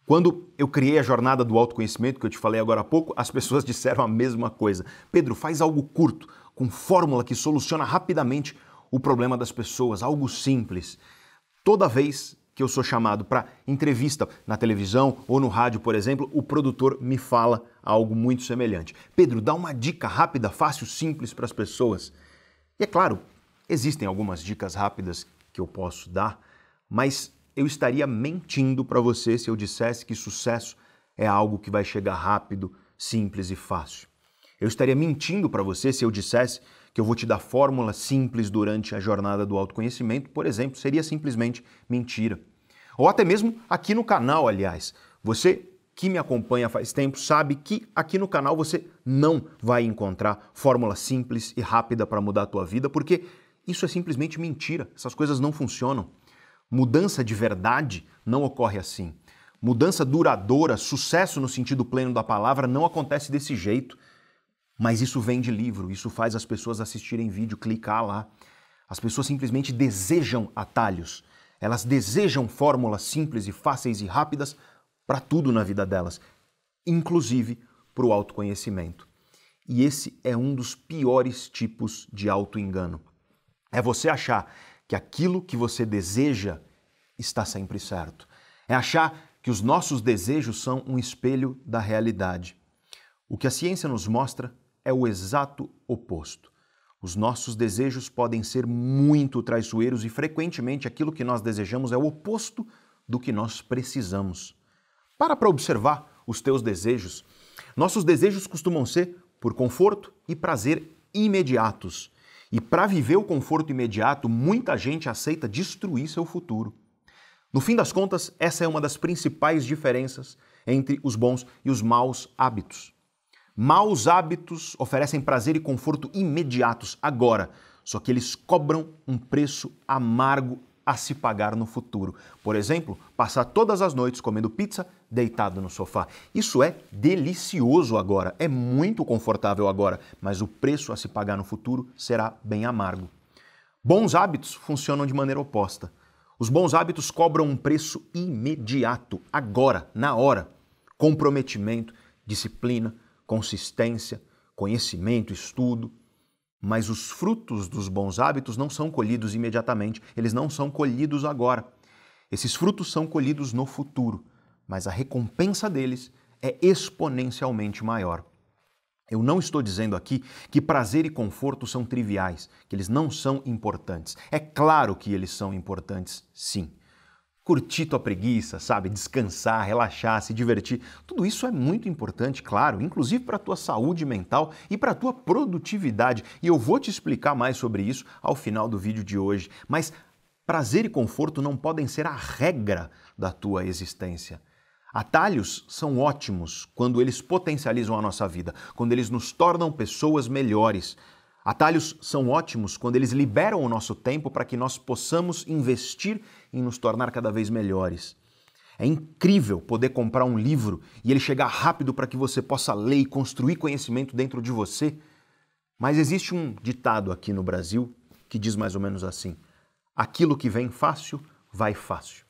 Quando eu criei a jornada do autoconhecimento, que eu te falei agora há pouco, as pessoas disseram a mesma coisa. Pedro, faz algo curto, com fórmula que soluciona rapidamente o problema das pessoas, algo simples. Toda vez que eu sou chamado para entrevista na televisão ou no rádio, por exemplo, o produtor me fala algo muito semelhante. Pedro, dá uma dica rápida, fácil, simples para as pessoas. E é claro, existem algumas dicas rápidas que eu posso dar, mas eu estaria mentindo para você se eu dissesse que sucesso é algo que vai chegar rápido, simples e fácil. Eu estaria mentindo para você se eu dissesse que eu vou te dar fórmula simples durante a jornada do autoconhecimento, por exemplo, seria simplesmente mentira. Ou até mesmo aqui no canal, aliás. Você que me acompanha faz tempo sabe que aqui no canal você não vai encontrar fórmula simples e rápida para mudar a tua vida, porque isso é simplesmente mentira. Essas coisas não funcionam. Mudança de verdade não ocorre assim. Mudança duradoura, sucesso no sentido pleno da palavra, não acontece desse jeito. Mas isso vem de livro, isso faz as pessoas assistirem vídeo, clicar lá. As pessoas simplesmente desejam atalhos. Elas desejam fórmulas simples e fáceis e rápidas para tudo na vida delas, inclusive para o autoconhecimento. E esse é um dos piores tipos de autoengano. É você achar que aquilo que você deseja está sempre certo. É achar que os nossos desejos são um espelho da realidade. O que a ciência nos mostra é o exato oposto. Os nossos desejos podem ser muito traiçoeiros e frequentemente aquilo que nós desejamos é o oposto do que nós precisamos. Para para observar os teus desejos. Nossos desejos costumam ser por conforto e prazer imediatos. E para viver o conforto imediato, muita gente aceita destruir seu futuro. No fim das contas, essa é uma das principais diferenças entre os bons e os maus hábitos. Maus hábitos oferecem prazer e conforto imediatos agora, só que eles cobram um preço amargo a se pagar no futuro. Por exemplo, passar todas as noites comendo pizza deitado no sofá. Isso é delicioso agora, é muito confortável agora, mas o preço a se pagar no futuro será bem amargo. Bons hábitos funcionam de maneira oposta. Os bons hábitos cobram um preço imediato, agora, na hora. Comprometimento, disciplina, consistência, conhecimento, estudo. Mas os frutos dos bons hábitos não são colhidos imediatamente, eles não são colhidos agora. Esses frutos são colhidos no futuro, mas a recompensa deles é exponencialmente maior. Eu não estou dizendo aqui que prazer e conforto são triviais, que eles não são importantes. É claro que eles são importantes, sim curtir tua preguiça, sabe? Descansar, relaxar, se divertir. Tudo isso é muito importante, claro, inclusive para a tua saúde mental e para a tua produtividade. E eu vou te explicar mais sobre isso ao final do vídeo de hoje. Mas prazer e conforto não podem ser a regra da tua existência. Atalhos são ótimos quando eles potencializam a nossa vida, quando eles nos tornam pessoas melhores. Atalhos são ótimos quando eles liberam o nosso tempo para que nós possamos investir em nos tornar cada vez melhores. É incrível poder comprar um livro e ele chegar rápido para que você possa ler e construir conhecimento dentro de você. Mas existe um ditado aqui no Brasil que diz mais ou menos assim: aquilo que vem fácil, vai fácil.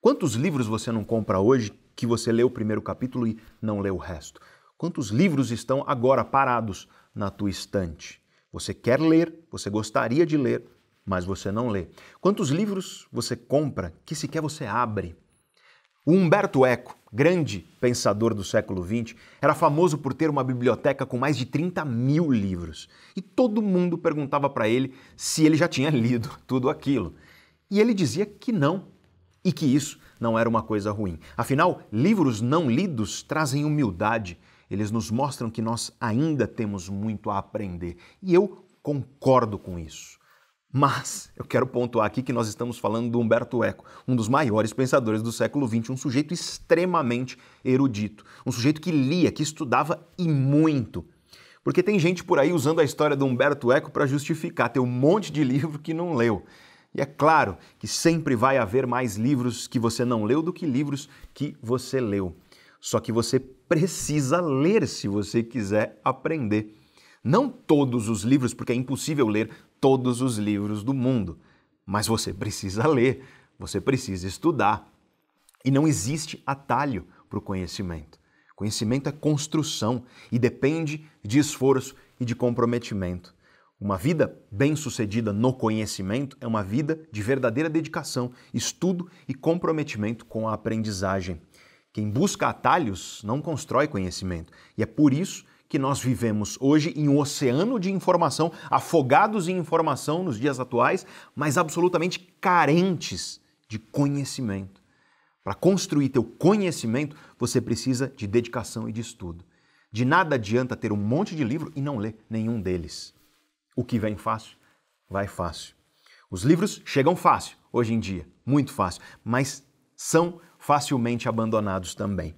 Quantos livros você não compra hoje que você lê o primeiro capítulo e não lê o resto? Quantos livros estão agora parados na tua estante? Você quer ler, você gostaria de ler, mas você não lê. Quantos livros você compra que sequer você abre? O Humberto Eco, grande pensador do século XX, era famoso por ter uma biblioteca com mais de 30 mil livros. E todo mundo perguntava para ele se ele já tinha lido tudo aquilo. E ele dizia que não, e que isso não era uma coisa ruim. Afinal, livros não lidos trazem humildade eles nos mostram que nós ainda temos muito a aprender. E eu concordo com isso. Mas eu quero pontuar aqui que nós estamos falando do Humberto Eco, um dos maiores pensadores do século XX, um sujeito extremamente erudito, um sujeito que lia, que estudava e muito. Porque tem gente por aí usando a história do Humberto Eco para justificar ter um monte de livro que não leu. E é claro que sempre vai haver mais livros que você não leu do que livros que você leu. Só que você precisa ler se você quiser aprender. Não todos os livros, porque é impossível ler todos os livros do mundo. Mas você precisa ler, você precisa estudar. E não existe atalho para o conhecimento. Conhecimento é construção e depende de esforço e de comprometimento. Uma vida bem-sucedida no conhecimento é uma vida de verdadeira dedicação, estudo e comprometimento com a aprendizagem. Quem busca atalhos não constrói conhecimento. E é por isso que nós vivemos hoje em um oceano de informação, afogados em informação nos dias atuais, mas absolutamente carentes de conhecimento. Para construir teu conhecimento, você precisa de dedicação e de estudo. De nada adianta ter um monte de livro e não ler nenhum deles. O que vem fácil, vai fácil. Os livros chegam fácil hoje em dia, muito fácil, mas são facilmente abandonados também.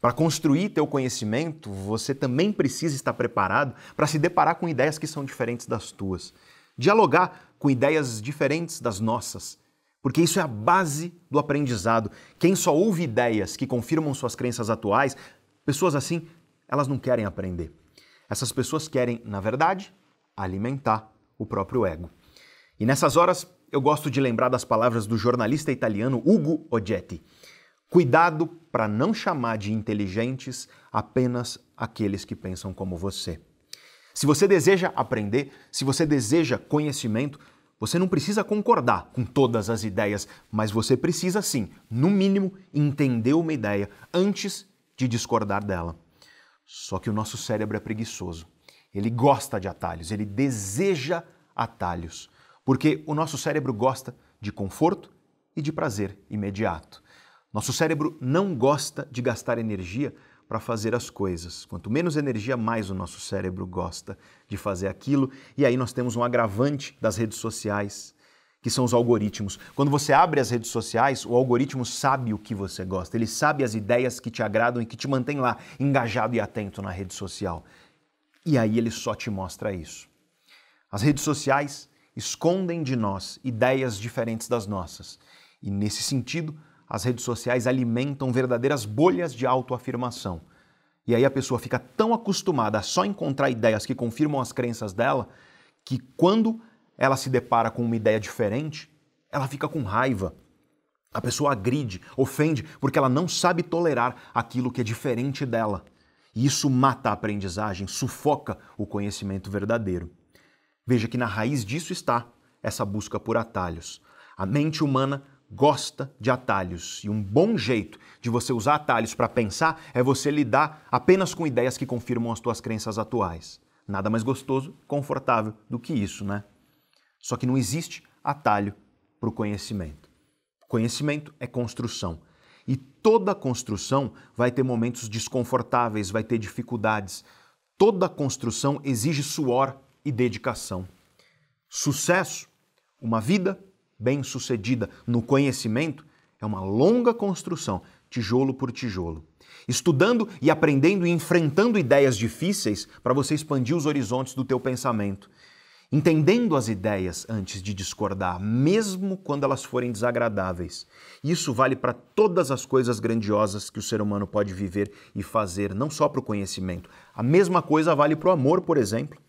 Para construir teu conhecimento, você também precisa estar preparado para se deparar com ideias que são diferentes das tuas. Dialogar com ideias diferentes das nossas porque isso é a base do aprendizado. Quem só ouve ideias que confirmam suas crenças atuais, pessoas assim, elas não querem aprender. Essas pessoas querem, na verdade, alimentar o próprio ego. E nessas horas, eu gosto de lembrar das palavras do jornalista italiano Ugo Oggetti. Cuidado para não chamar de inteligentes apenas aqueles que pensam como você. Se você deseja aprender, se você deseja conhecimento, você não precisa concordar com todas as ideias, mas você precisa sim, no mínimo, entender uma ideia antes de discordar dela. Só que o nosso cérebro é preguiçoso. Ele gosta de atalhos, ele deseja atalhos, porque o nosso cérebro gosta de conforto e de prazer imediato. Nosso cérebro não gosta de gastar energia para fazer as coisas. Quanto menos energia, mais o nosso cérebro gosta de fazer aquilo. E aí nós temos um agravante das redes sociais, que são os algoritmos. Quando você abre as redes sociais, o algoritmo sabe o que você gosta, ele sabe as ideias que te agradam e que te mantém lá engajado e atento na rede social. E aí ele só te mostra isso. As redes sociais escondem de nós ideias diferentes das nossas. E nesse sentido, as redes sociais alimentam verdadeiras bolhas de autoafirmação. E aí a pessoa fica tão acostumada a só encontrar ideias que confirmam as crenças dela, que quando ela se depara com uma ideia diferente, ela fica com raiva. A pessoa agride, ofende, porque ela não sabe tolerar aquilo que é diferente dela. E isso mata a aprendizagem, sufoca o conhecimento verdadeiro. Veja que na raiz disso está essa busca por atalhos. A mente humana gosta de atalhos. E um bom jeito de você usar atalhos para pensar é você lidar apenas com ideias que confirmam as tuas crenças atuais. Nada mais gostoso, confortável do que isso, né? Só que não existe atalho para o conhecimento. Conhecimento é construção. E toda construção vai ter momentos desconfortáveis, vai ter dificuldades. Toda construção exige suor e dedicação. Sucesso, uma vida bem-sucedida no conhecimento é uma longa construção, tijolo por tijolo. Estudando e aprendendo e enfrentando ideias difíceis para você expandir os horizontes do teu pensamento. Entendendo as ideias antes de discordar, mesmo quando elas forem desagradáveis. Isso vale para todas as coisas grandiosas que o ser humano pode viver e fazer, não só para o conhecimento. A mesma coisa vale para o amor, por exemplo.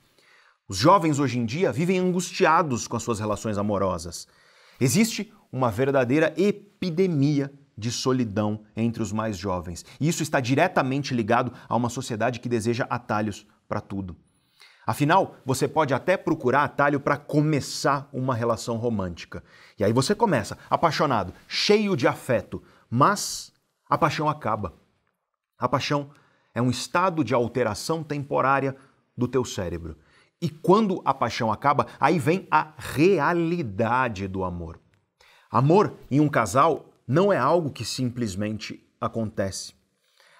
Os jovens hoje em dia vivem angustiados com as suas relações amorosas. Existe uma verdadeira epidemia de solidão entre os mais jovens. E isso está diretamente ligado a uma sociedade que deseja atalhos para tudo. Afinal, você pode até procurar atalho para começar uma relação romântica. E aí você começa apaixonado, cheio de afeto, mas a paixão acaba. A paixão é um estado de alteração temporária do teu cérebro. E quando a paixão acaba, aí vem a realidade do amor. Amor em um casal não é algo que simplesmente acontece.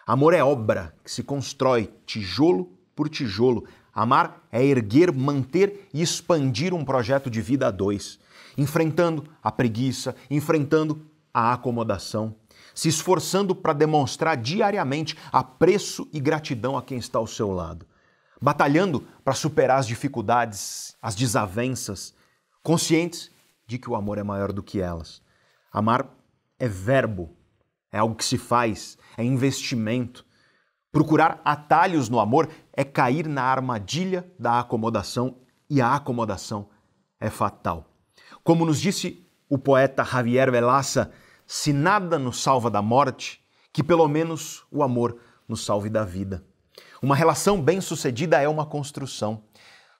Amor é obra que se constrói tijolo por tijolo. Amar é erguer, manter e expandir um projeto de vida a dois, enfrentando a preguiça, enfrentando a acomodação, se esforçando para demonstrar diariamente apreço e gratidão a quem está ao seu lado. Batalhando para superar as dificuldades, as desavenças, conscientes de que o amor é maior do que elas. Amar é verbo, é algo que se faz, é investimento. Procurar atalhos no amor é cair na armadilha da acomodação e a acomodação é fatal. Como nos disse o poeta Javier Velaça, se nada nos salva da morte, que pelo menos o amor nos salve da vida. Uma relação bem-sucedida é uma construção.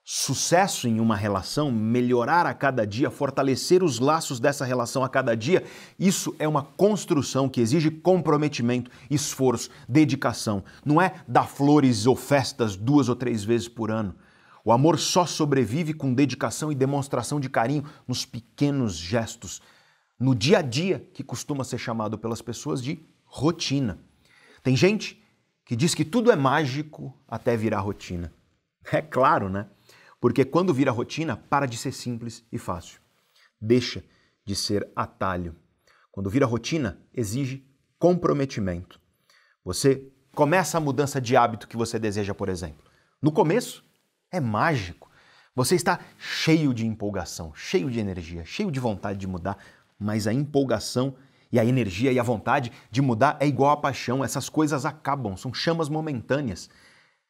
Sucesso em uma relação, melhorar a cada dia, fortalecer os laços dessa relação a cada dia, isso é uma construção que exige comprometimento, esforço, dedicação. Não é dar flores ou festas duas ou três vezes por ano. O amor só sobrevive com dedicação e demonstração de carinho nos pequenos gestos, no dia a dia, que costuma ser chamado pelas pessoas de rotina. Tem gente que diz que tudo é mágico até virar rotina. É claro, né? Porque quando vira rotina, para de ser simples e fácil. Deixa de ser atalho. Quando vira rotina, exige comprometimento. Você começa a mudança de hábito que você deseja, por exemplo. No começo, é mágico. Você está cheio de empolgação, cheio de energia, cheio de vontade de mudar, mas a empolgação e a energia e a vontade de mudar é igual à paixão, essas coisas acabam, são chamas momentâneas.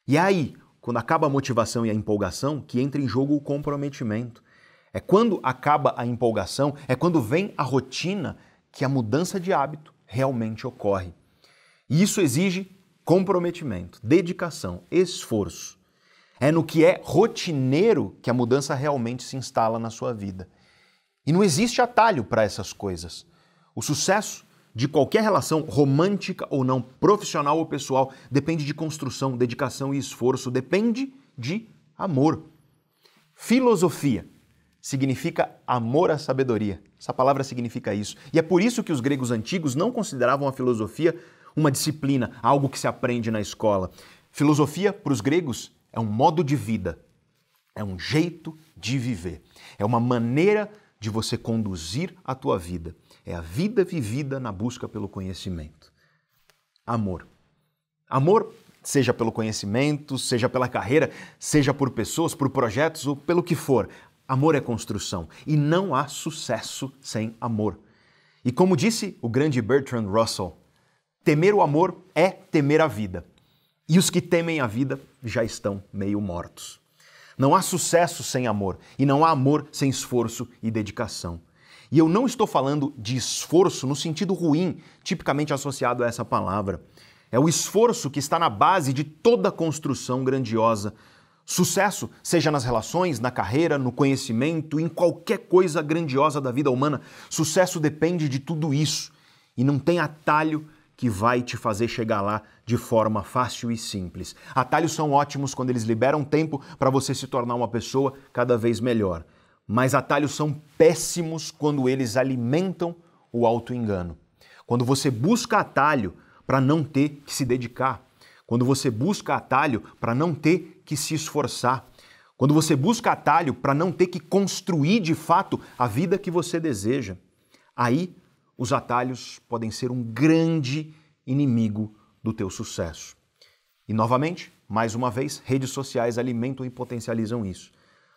E é aí, quando acaba a motivação e a empolgação, que entra em jogo o comprometimento. É quando acaba a empolgação, é quando vem a rotina que a mudança de hábito realmente ocorre. E isso exige comprometimento, dedicação, esforço. É no que é rotineiro que a mudança realmente se instala na sua vida. E não existe atalho para essas coisas. O sucesso de qualquer relação romântica ou não, profissional ou pessoal, depende de construção, dedicação e esforço, depende de amor. Filosofia significa amor à sabedoria. Essa palavra significa isso. E é por isso que os gregos antigos não consideravam a filosofia uma disciplina, algo que se aprende na escola. Filosofia, para os gregos, é um modo de vida, é um jeito de viver, é uma maneira de você conduzir a tua vida. É a vida vivida na busca pelo conhecimento. Amor. Amor, seja pelo conhecimento, seja pela carreira, seja por pessoas, por projetos ou pelo que for. Amor é construção e não há sucesso sem amor. E como disse o grande Bertrand Russell, temer o amor é temer a vida. E os que temem a vida já estão meio mortos. Não há sucesso sem amor e não há amor sem esforço e dedicação. E eu não estou falando de esforço no sentido ruim, tipicamente associado a essa palavra. É o esforço que está na base de toda construção grandiosa. Sucesso, seja nas relações, na carreira, no conhecimento, em qualquer coisa grandiosa da vida humana, sucesso depende de tudo isso. E não tem atalho que vai te fazer chegar lá de forma fácil e simples. Atalhos são ótimos quando eles liberam tempo para você se tornar uma pessoa cada vez melhor mas atalhos são péssimos quando eles alimentam o auto-engano. Quando você busca atalho para não ter que se dedicar, quando você busca atalho para não ter que se esforçar, quando você busca atalho para não ter que construir de fato a vida que você deseja, aí os atalhos podem ser um grande inimigo do teu sucesso. E novamente, mais uma vez, redes sociais alimentam e potencializam isso.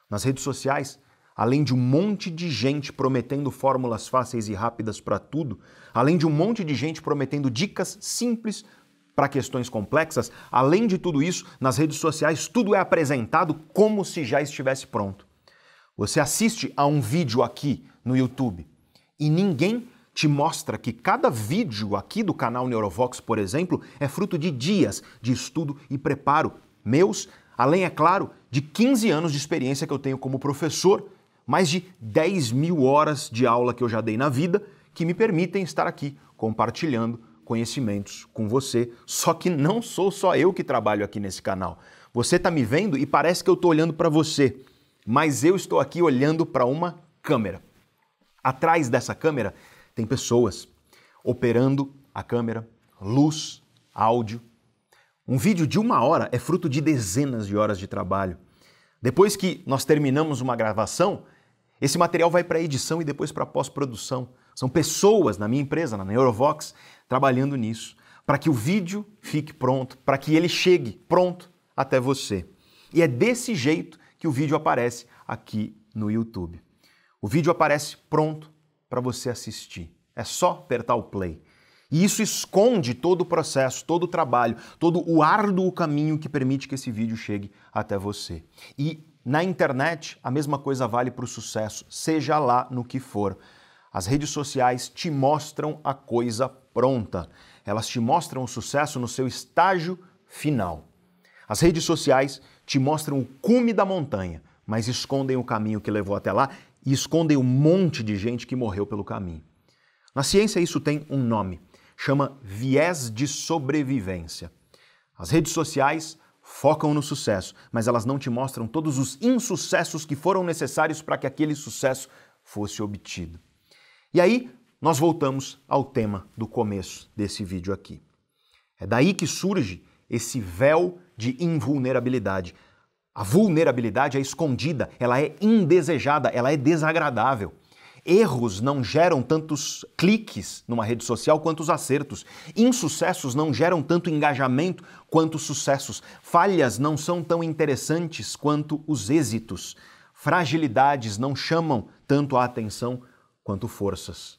Nas redes sociais, além de um monte de gente prometendo fórmulas fáceis e rápidas para tudo, além de um monte de gente prometendo dicas simples para questões complexas, além de tudo isso, nas redes sociais tudo é apresentado como se já estivesse pronto. Você assiste a um vídeo aqui no YouTube e ninguém te mostra que cada vídeo aqui do canal Neurovox, por exemplo, é fruto de dias de estudo e preparo meus, além, é claro, de 15 anos de experiência que eu tenho como professor mais de 10 mil horas de aula que eu já dei na vida que me permitem estar aqui compartilhando conhecimentos com você. Só que não sou só eu que trabalho aqui nesse canal. Você está me vendo e parece que eu estou olhando para você, mas eu estou aqui olhando para uma câmera. Atrás dessa câmera tem pessoas operando a câmera, luz, áudio. Um vídeo de uma hora é fruto de dezenas de horas de trabalho. Depois que nós terminamos uma gravação, esse material vai para edição e depois para pós-produção. São pessoas na minha empresa, na Neurovox, trabalhando nisso, para que o vídeo fique pronto, para que ele chegue pronto até você. E é desse jeito que o vídeo aparece aqui no YouTube. O vídeo aparece pronto para você assistir. É só apertar o play. E isso esconde todo o processo, todo o trabalho, todo o árduo caminho que permite que esse vídeo chegue até você. E na internet, a mesma coisa vale para o sucesso, seja lá no que for. As redes sociais te mostram a coisa pronta. Elas te mostram o sucesso no seu estágio final. As redes sociais te mostram o cume da montanha, mas escondem o caminho que levou até lá e escondem um monte de gente que morreu pelo caminho. Na ciência, isso tem um nome chama viés de sobrevivência. As redes sociais focam no sucesso, mas elas não te mostram todos os insucessos que foram necessários para que aquele sucesso fosse obtido. E aí, nós voltamos ao tema do começo desse vídeo aqui. É daí que surge esse véu de invulnerabilidade. A vulnerabilidade é escondida, ela é indesejada, ela é desagradável. Erros não geram tantos cliques numa rede social quanto os acertos. Insucessos não geram tanto engajamento quanto sucessos. Falhas não são tão interessantes quanto os êxitos. Fragilidades não chamam tanto a atenção quanto forças.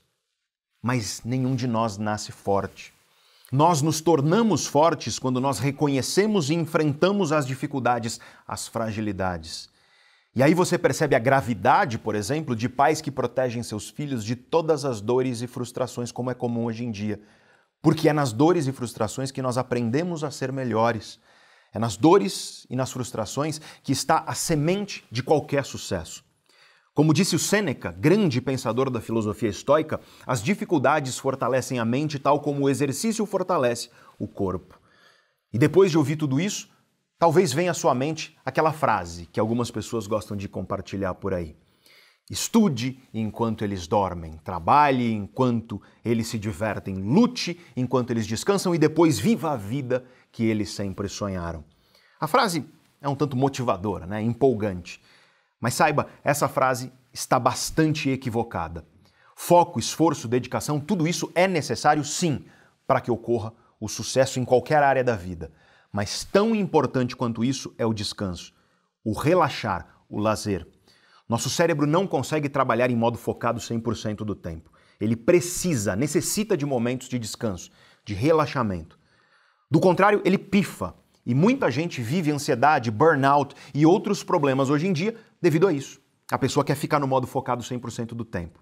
Mas nenhum de nós nasce forte. Nós nos tornamos fortes quando nós reconhecemos e enfrentamos as dificuldades, as fragilidades. E aí você percebe a gravidade, por exemplo, de pais que protegem seus filhos de todas as dores e frustrações, como é comum hoje em dia. Porque é nas dores e frustrações que nós aprendemos a ser melhores. É nas dores e nas frustrações que está a semente de qualquer sucesso. Como disse o Sêneca, grande pensador da filosofia estoica, as dificuldades fortalecem a mente tal como o exercício fortalece o corpo. E depois de ouvir tudo isso, Talvez venha à sua mente aquela frase que algumas pessoas gostam de compartilhar por aí. Estude enquanto eles dormem, trabalhe enquanto eles se divertem, lute enquanto eles descansam e depois viva a vida que eles sempre sonharam. A frase é um tanto motivadora, né? empolgante. Mas saiba, essa frase está bastante equivocada. Foco, esforço, dedicação, tudo isso é necessário sim para que ocorra o sucesso em qualquer área da vida. Mas tão importante quanto isso é o descanso, o relaxar, o lazer. Nosso cérebro não consegue trabalhar em modo focado 100% do tempo. Ele precisa, necessita de momentos de descanso, de relaxamento. Do contrário, ele pifa. E muita gente vive ansiedade, burnout e outros problemas hoje em dia devido a isso. A pessoa quer ficar no modo focado 100% do tempo.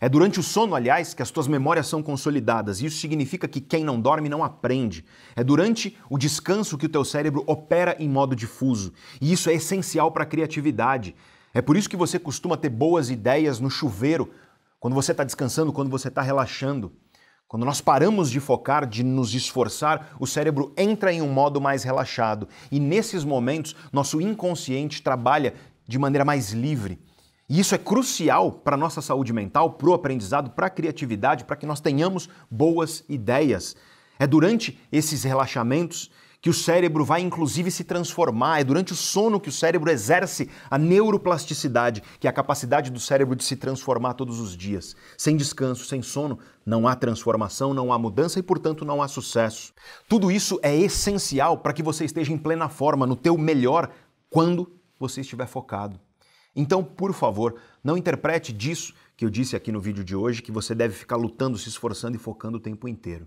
É durante o sono, aliás, que as tuas memórias são consolidadas. Isso significa que quem não dorme não aprende. É durante o descanso que o teu cérebro opera em modo difuso. E isso é essencial para a criatividade. É por isso que você costuma ter boas ideias no chuveiro, quando você está descansando, quando você está relaxando. Quando nós paramos de focar, de nos esforçar, o cérebro entra em um modo mais relaxado. E nesses momentos, nosso inconsciente trabalha de maneira mais livre. E isso é crucial para a nossa saúde mental, para o aprendizado, para a criatividade, para que nós tenhamos boas ideias. É durante esses relaxamentos que o cérebro vai inclusive se transformar, é durante o sono que o cérebro exerce a neuroplasticidade, que é a capacidade do cérebro de se transformar todos os dias. Sem descanso, sem sono, não há transformação, não há mudança e, portanto, não há sucesso. Tudo isso é essencial para que você esteja em plena forma, no teu melhor, quando você estiver focado. Então, por favor, não interprete disso que eu disse aqui no vídeo de hoje que você deve ficar lutando, se esforçando e focando o tempo inteiro.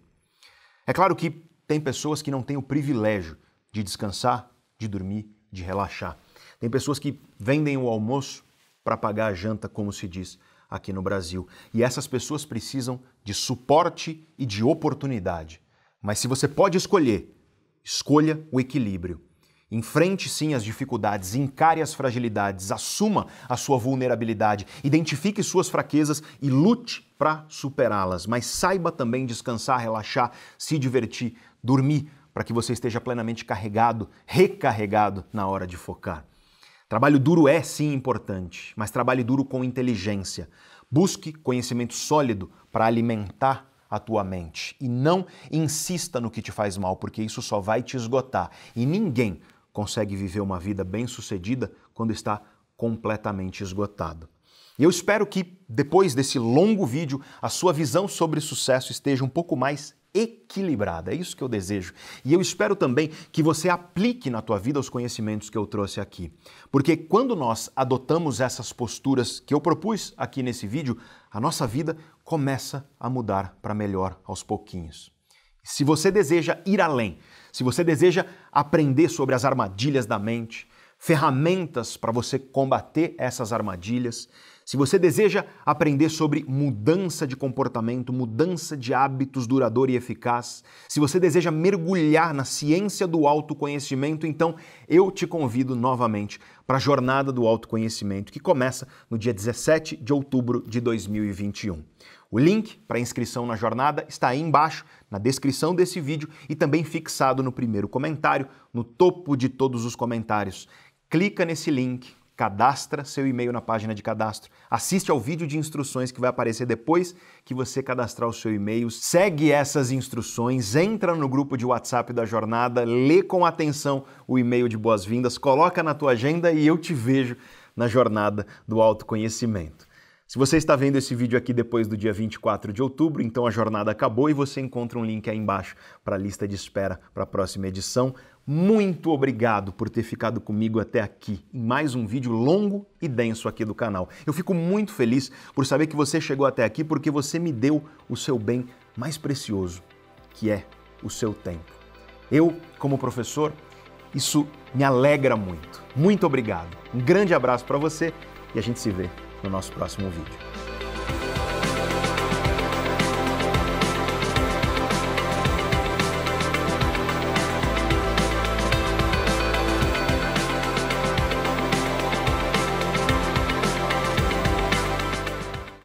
É claro que tem pessoas que não têm o privilégio de descansar, de dormir, de relaxar. Tem pessoas que vendem o almoço para pagar a janta, como se diz aqui no Brasil. E essas pessoas precisam de suporte e de oportunidade. Mas se você pode escolher, escolha o equilíbrio. Enfrente sim as dificuldades, encare as fragilidades, assuma a sua vulnerabilidade, identifique suas fraquezas e lute para superá-las. Mas saiba também descansar, relaxar, se divertir, dormir, para que você esteja plenamente carregado, recarregado na hora de focar. Trabalho duro é sim importante, mas trabalhe duro com inteligência. Busque conhecimento sólido para alimentar a tua mente e não insista no que te faz mal, porque isso só vai te esgotar. E ninguém consegue viver uma vida bem-sucedida quando está completamente esgotado. E eu espero que depois desse longo vídeo a sua visão sobre sucesso esteja um pouco mais equilibrada. É isso que eu desejo. E eu espero também que você aplique na tua vida os conhecimentos que eu trouxe aqui. Porque quando nós adotamos essas posturas que eu propus aqui nesse vídeo, a nossa vida começa a mudar para melhor aos pouquinhos. Se você deseja ir além, se você deseja aprender sobre as armadilhas da mente, ferramentas para você combater essas armadilhas, se você deseja aprender sobre mudança de comportamento, mudança de hábitos duradouro e eficaz, se você deseja mergulhar na ciência do autoconhecimento, então eu te convido novamente para a Jornada do Autoconhecimento, que começa no dia 17 de outubro de 2021. O link para inscrição na jornada está aí embaixo, na descrição desse vídeo e também fixado no primeiro comentário, no topo de todos os comentários. Clica nesse link, cadastra seu e-mail na página de cadastro, assiste ao vídeo de instruções que vai aparecer depois que você cadastrar o seu e-mail, segue essas instruções, entra no grupo de WhatsApp da jornada, lê com atenção o e-mail de boas-vindas, coloca na tua agenda e eu te vejo na jornada do autoconhecimento. Se você está vendo esse vídeo aqui depois do dia 24 de outubro, então a jornada acabou e você encontra um link aí embaixo para a lista de espera para a próxima edição. Muito obrigado por ter ficado comigo até aqui em mais um vídeo longo e denso aqui do canal. Eu fico muito feliz por saber que você chegou até aqui porque você me deu o seu bem mais precioso, que é o seu tempo. Eu, como professor, isso me alegra muito. Muito obrigado. Um grande abraço para você e a gente se vê no nosso próximo vídeo.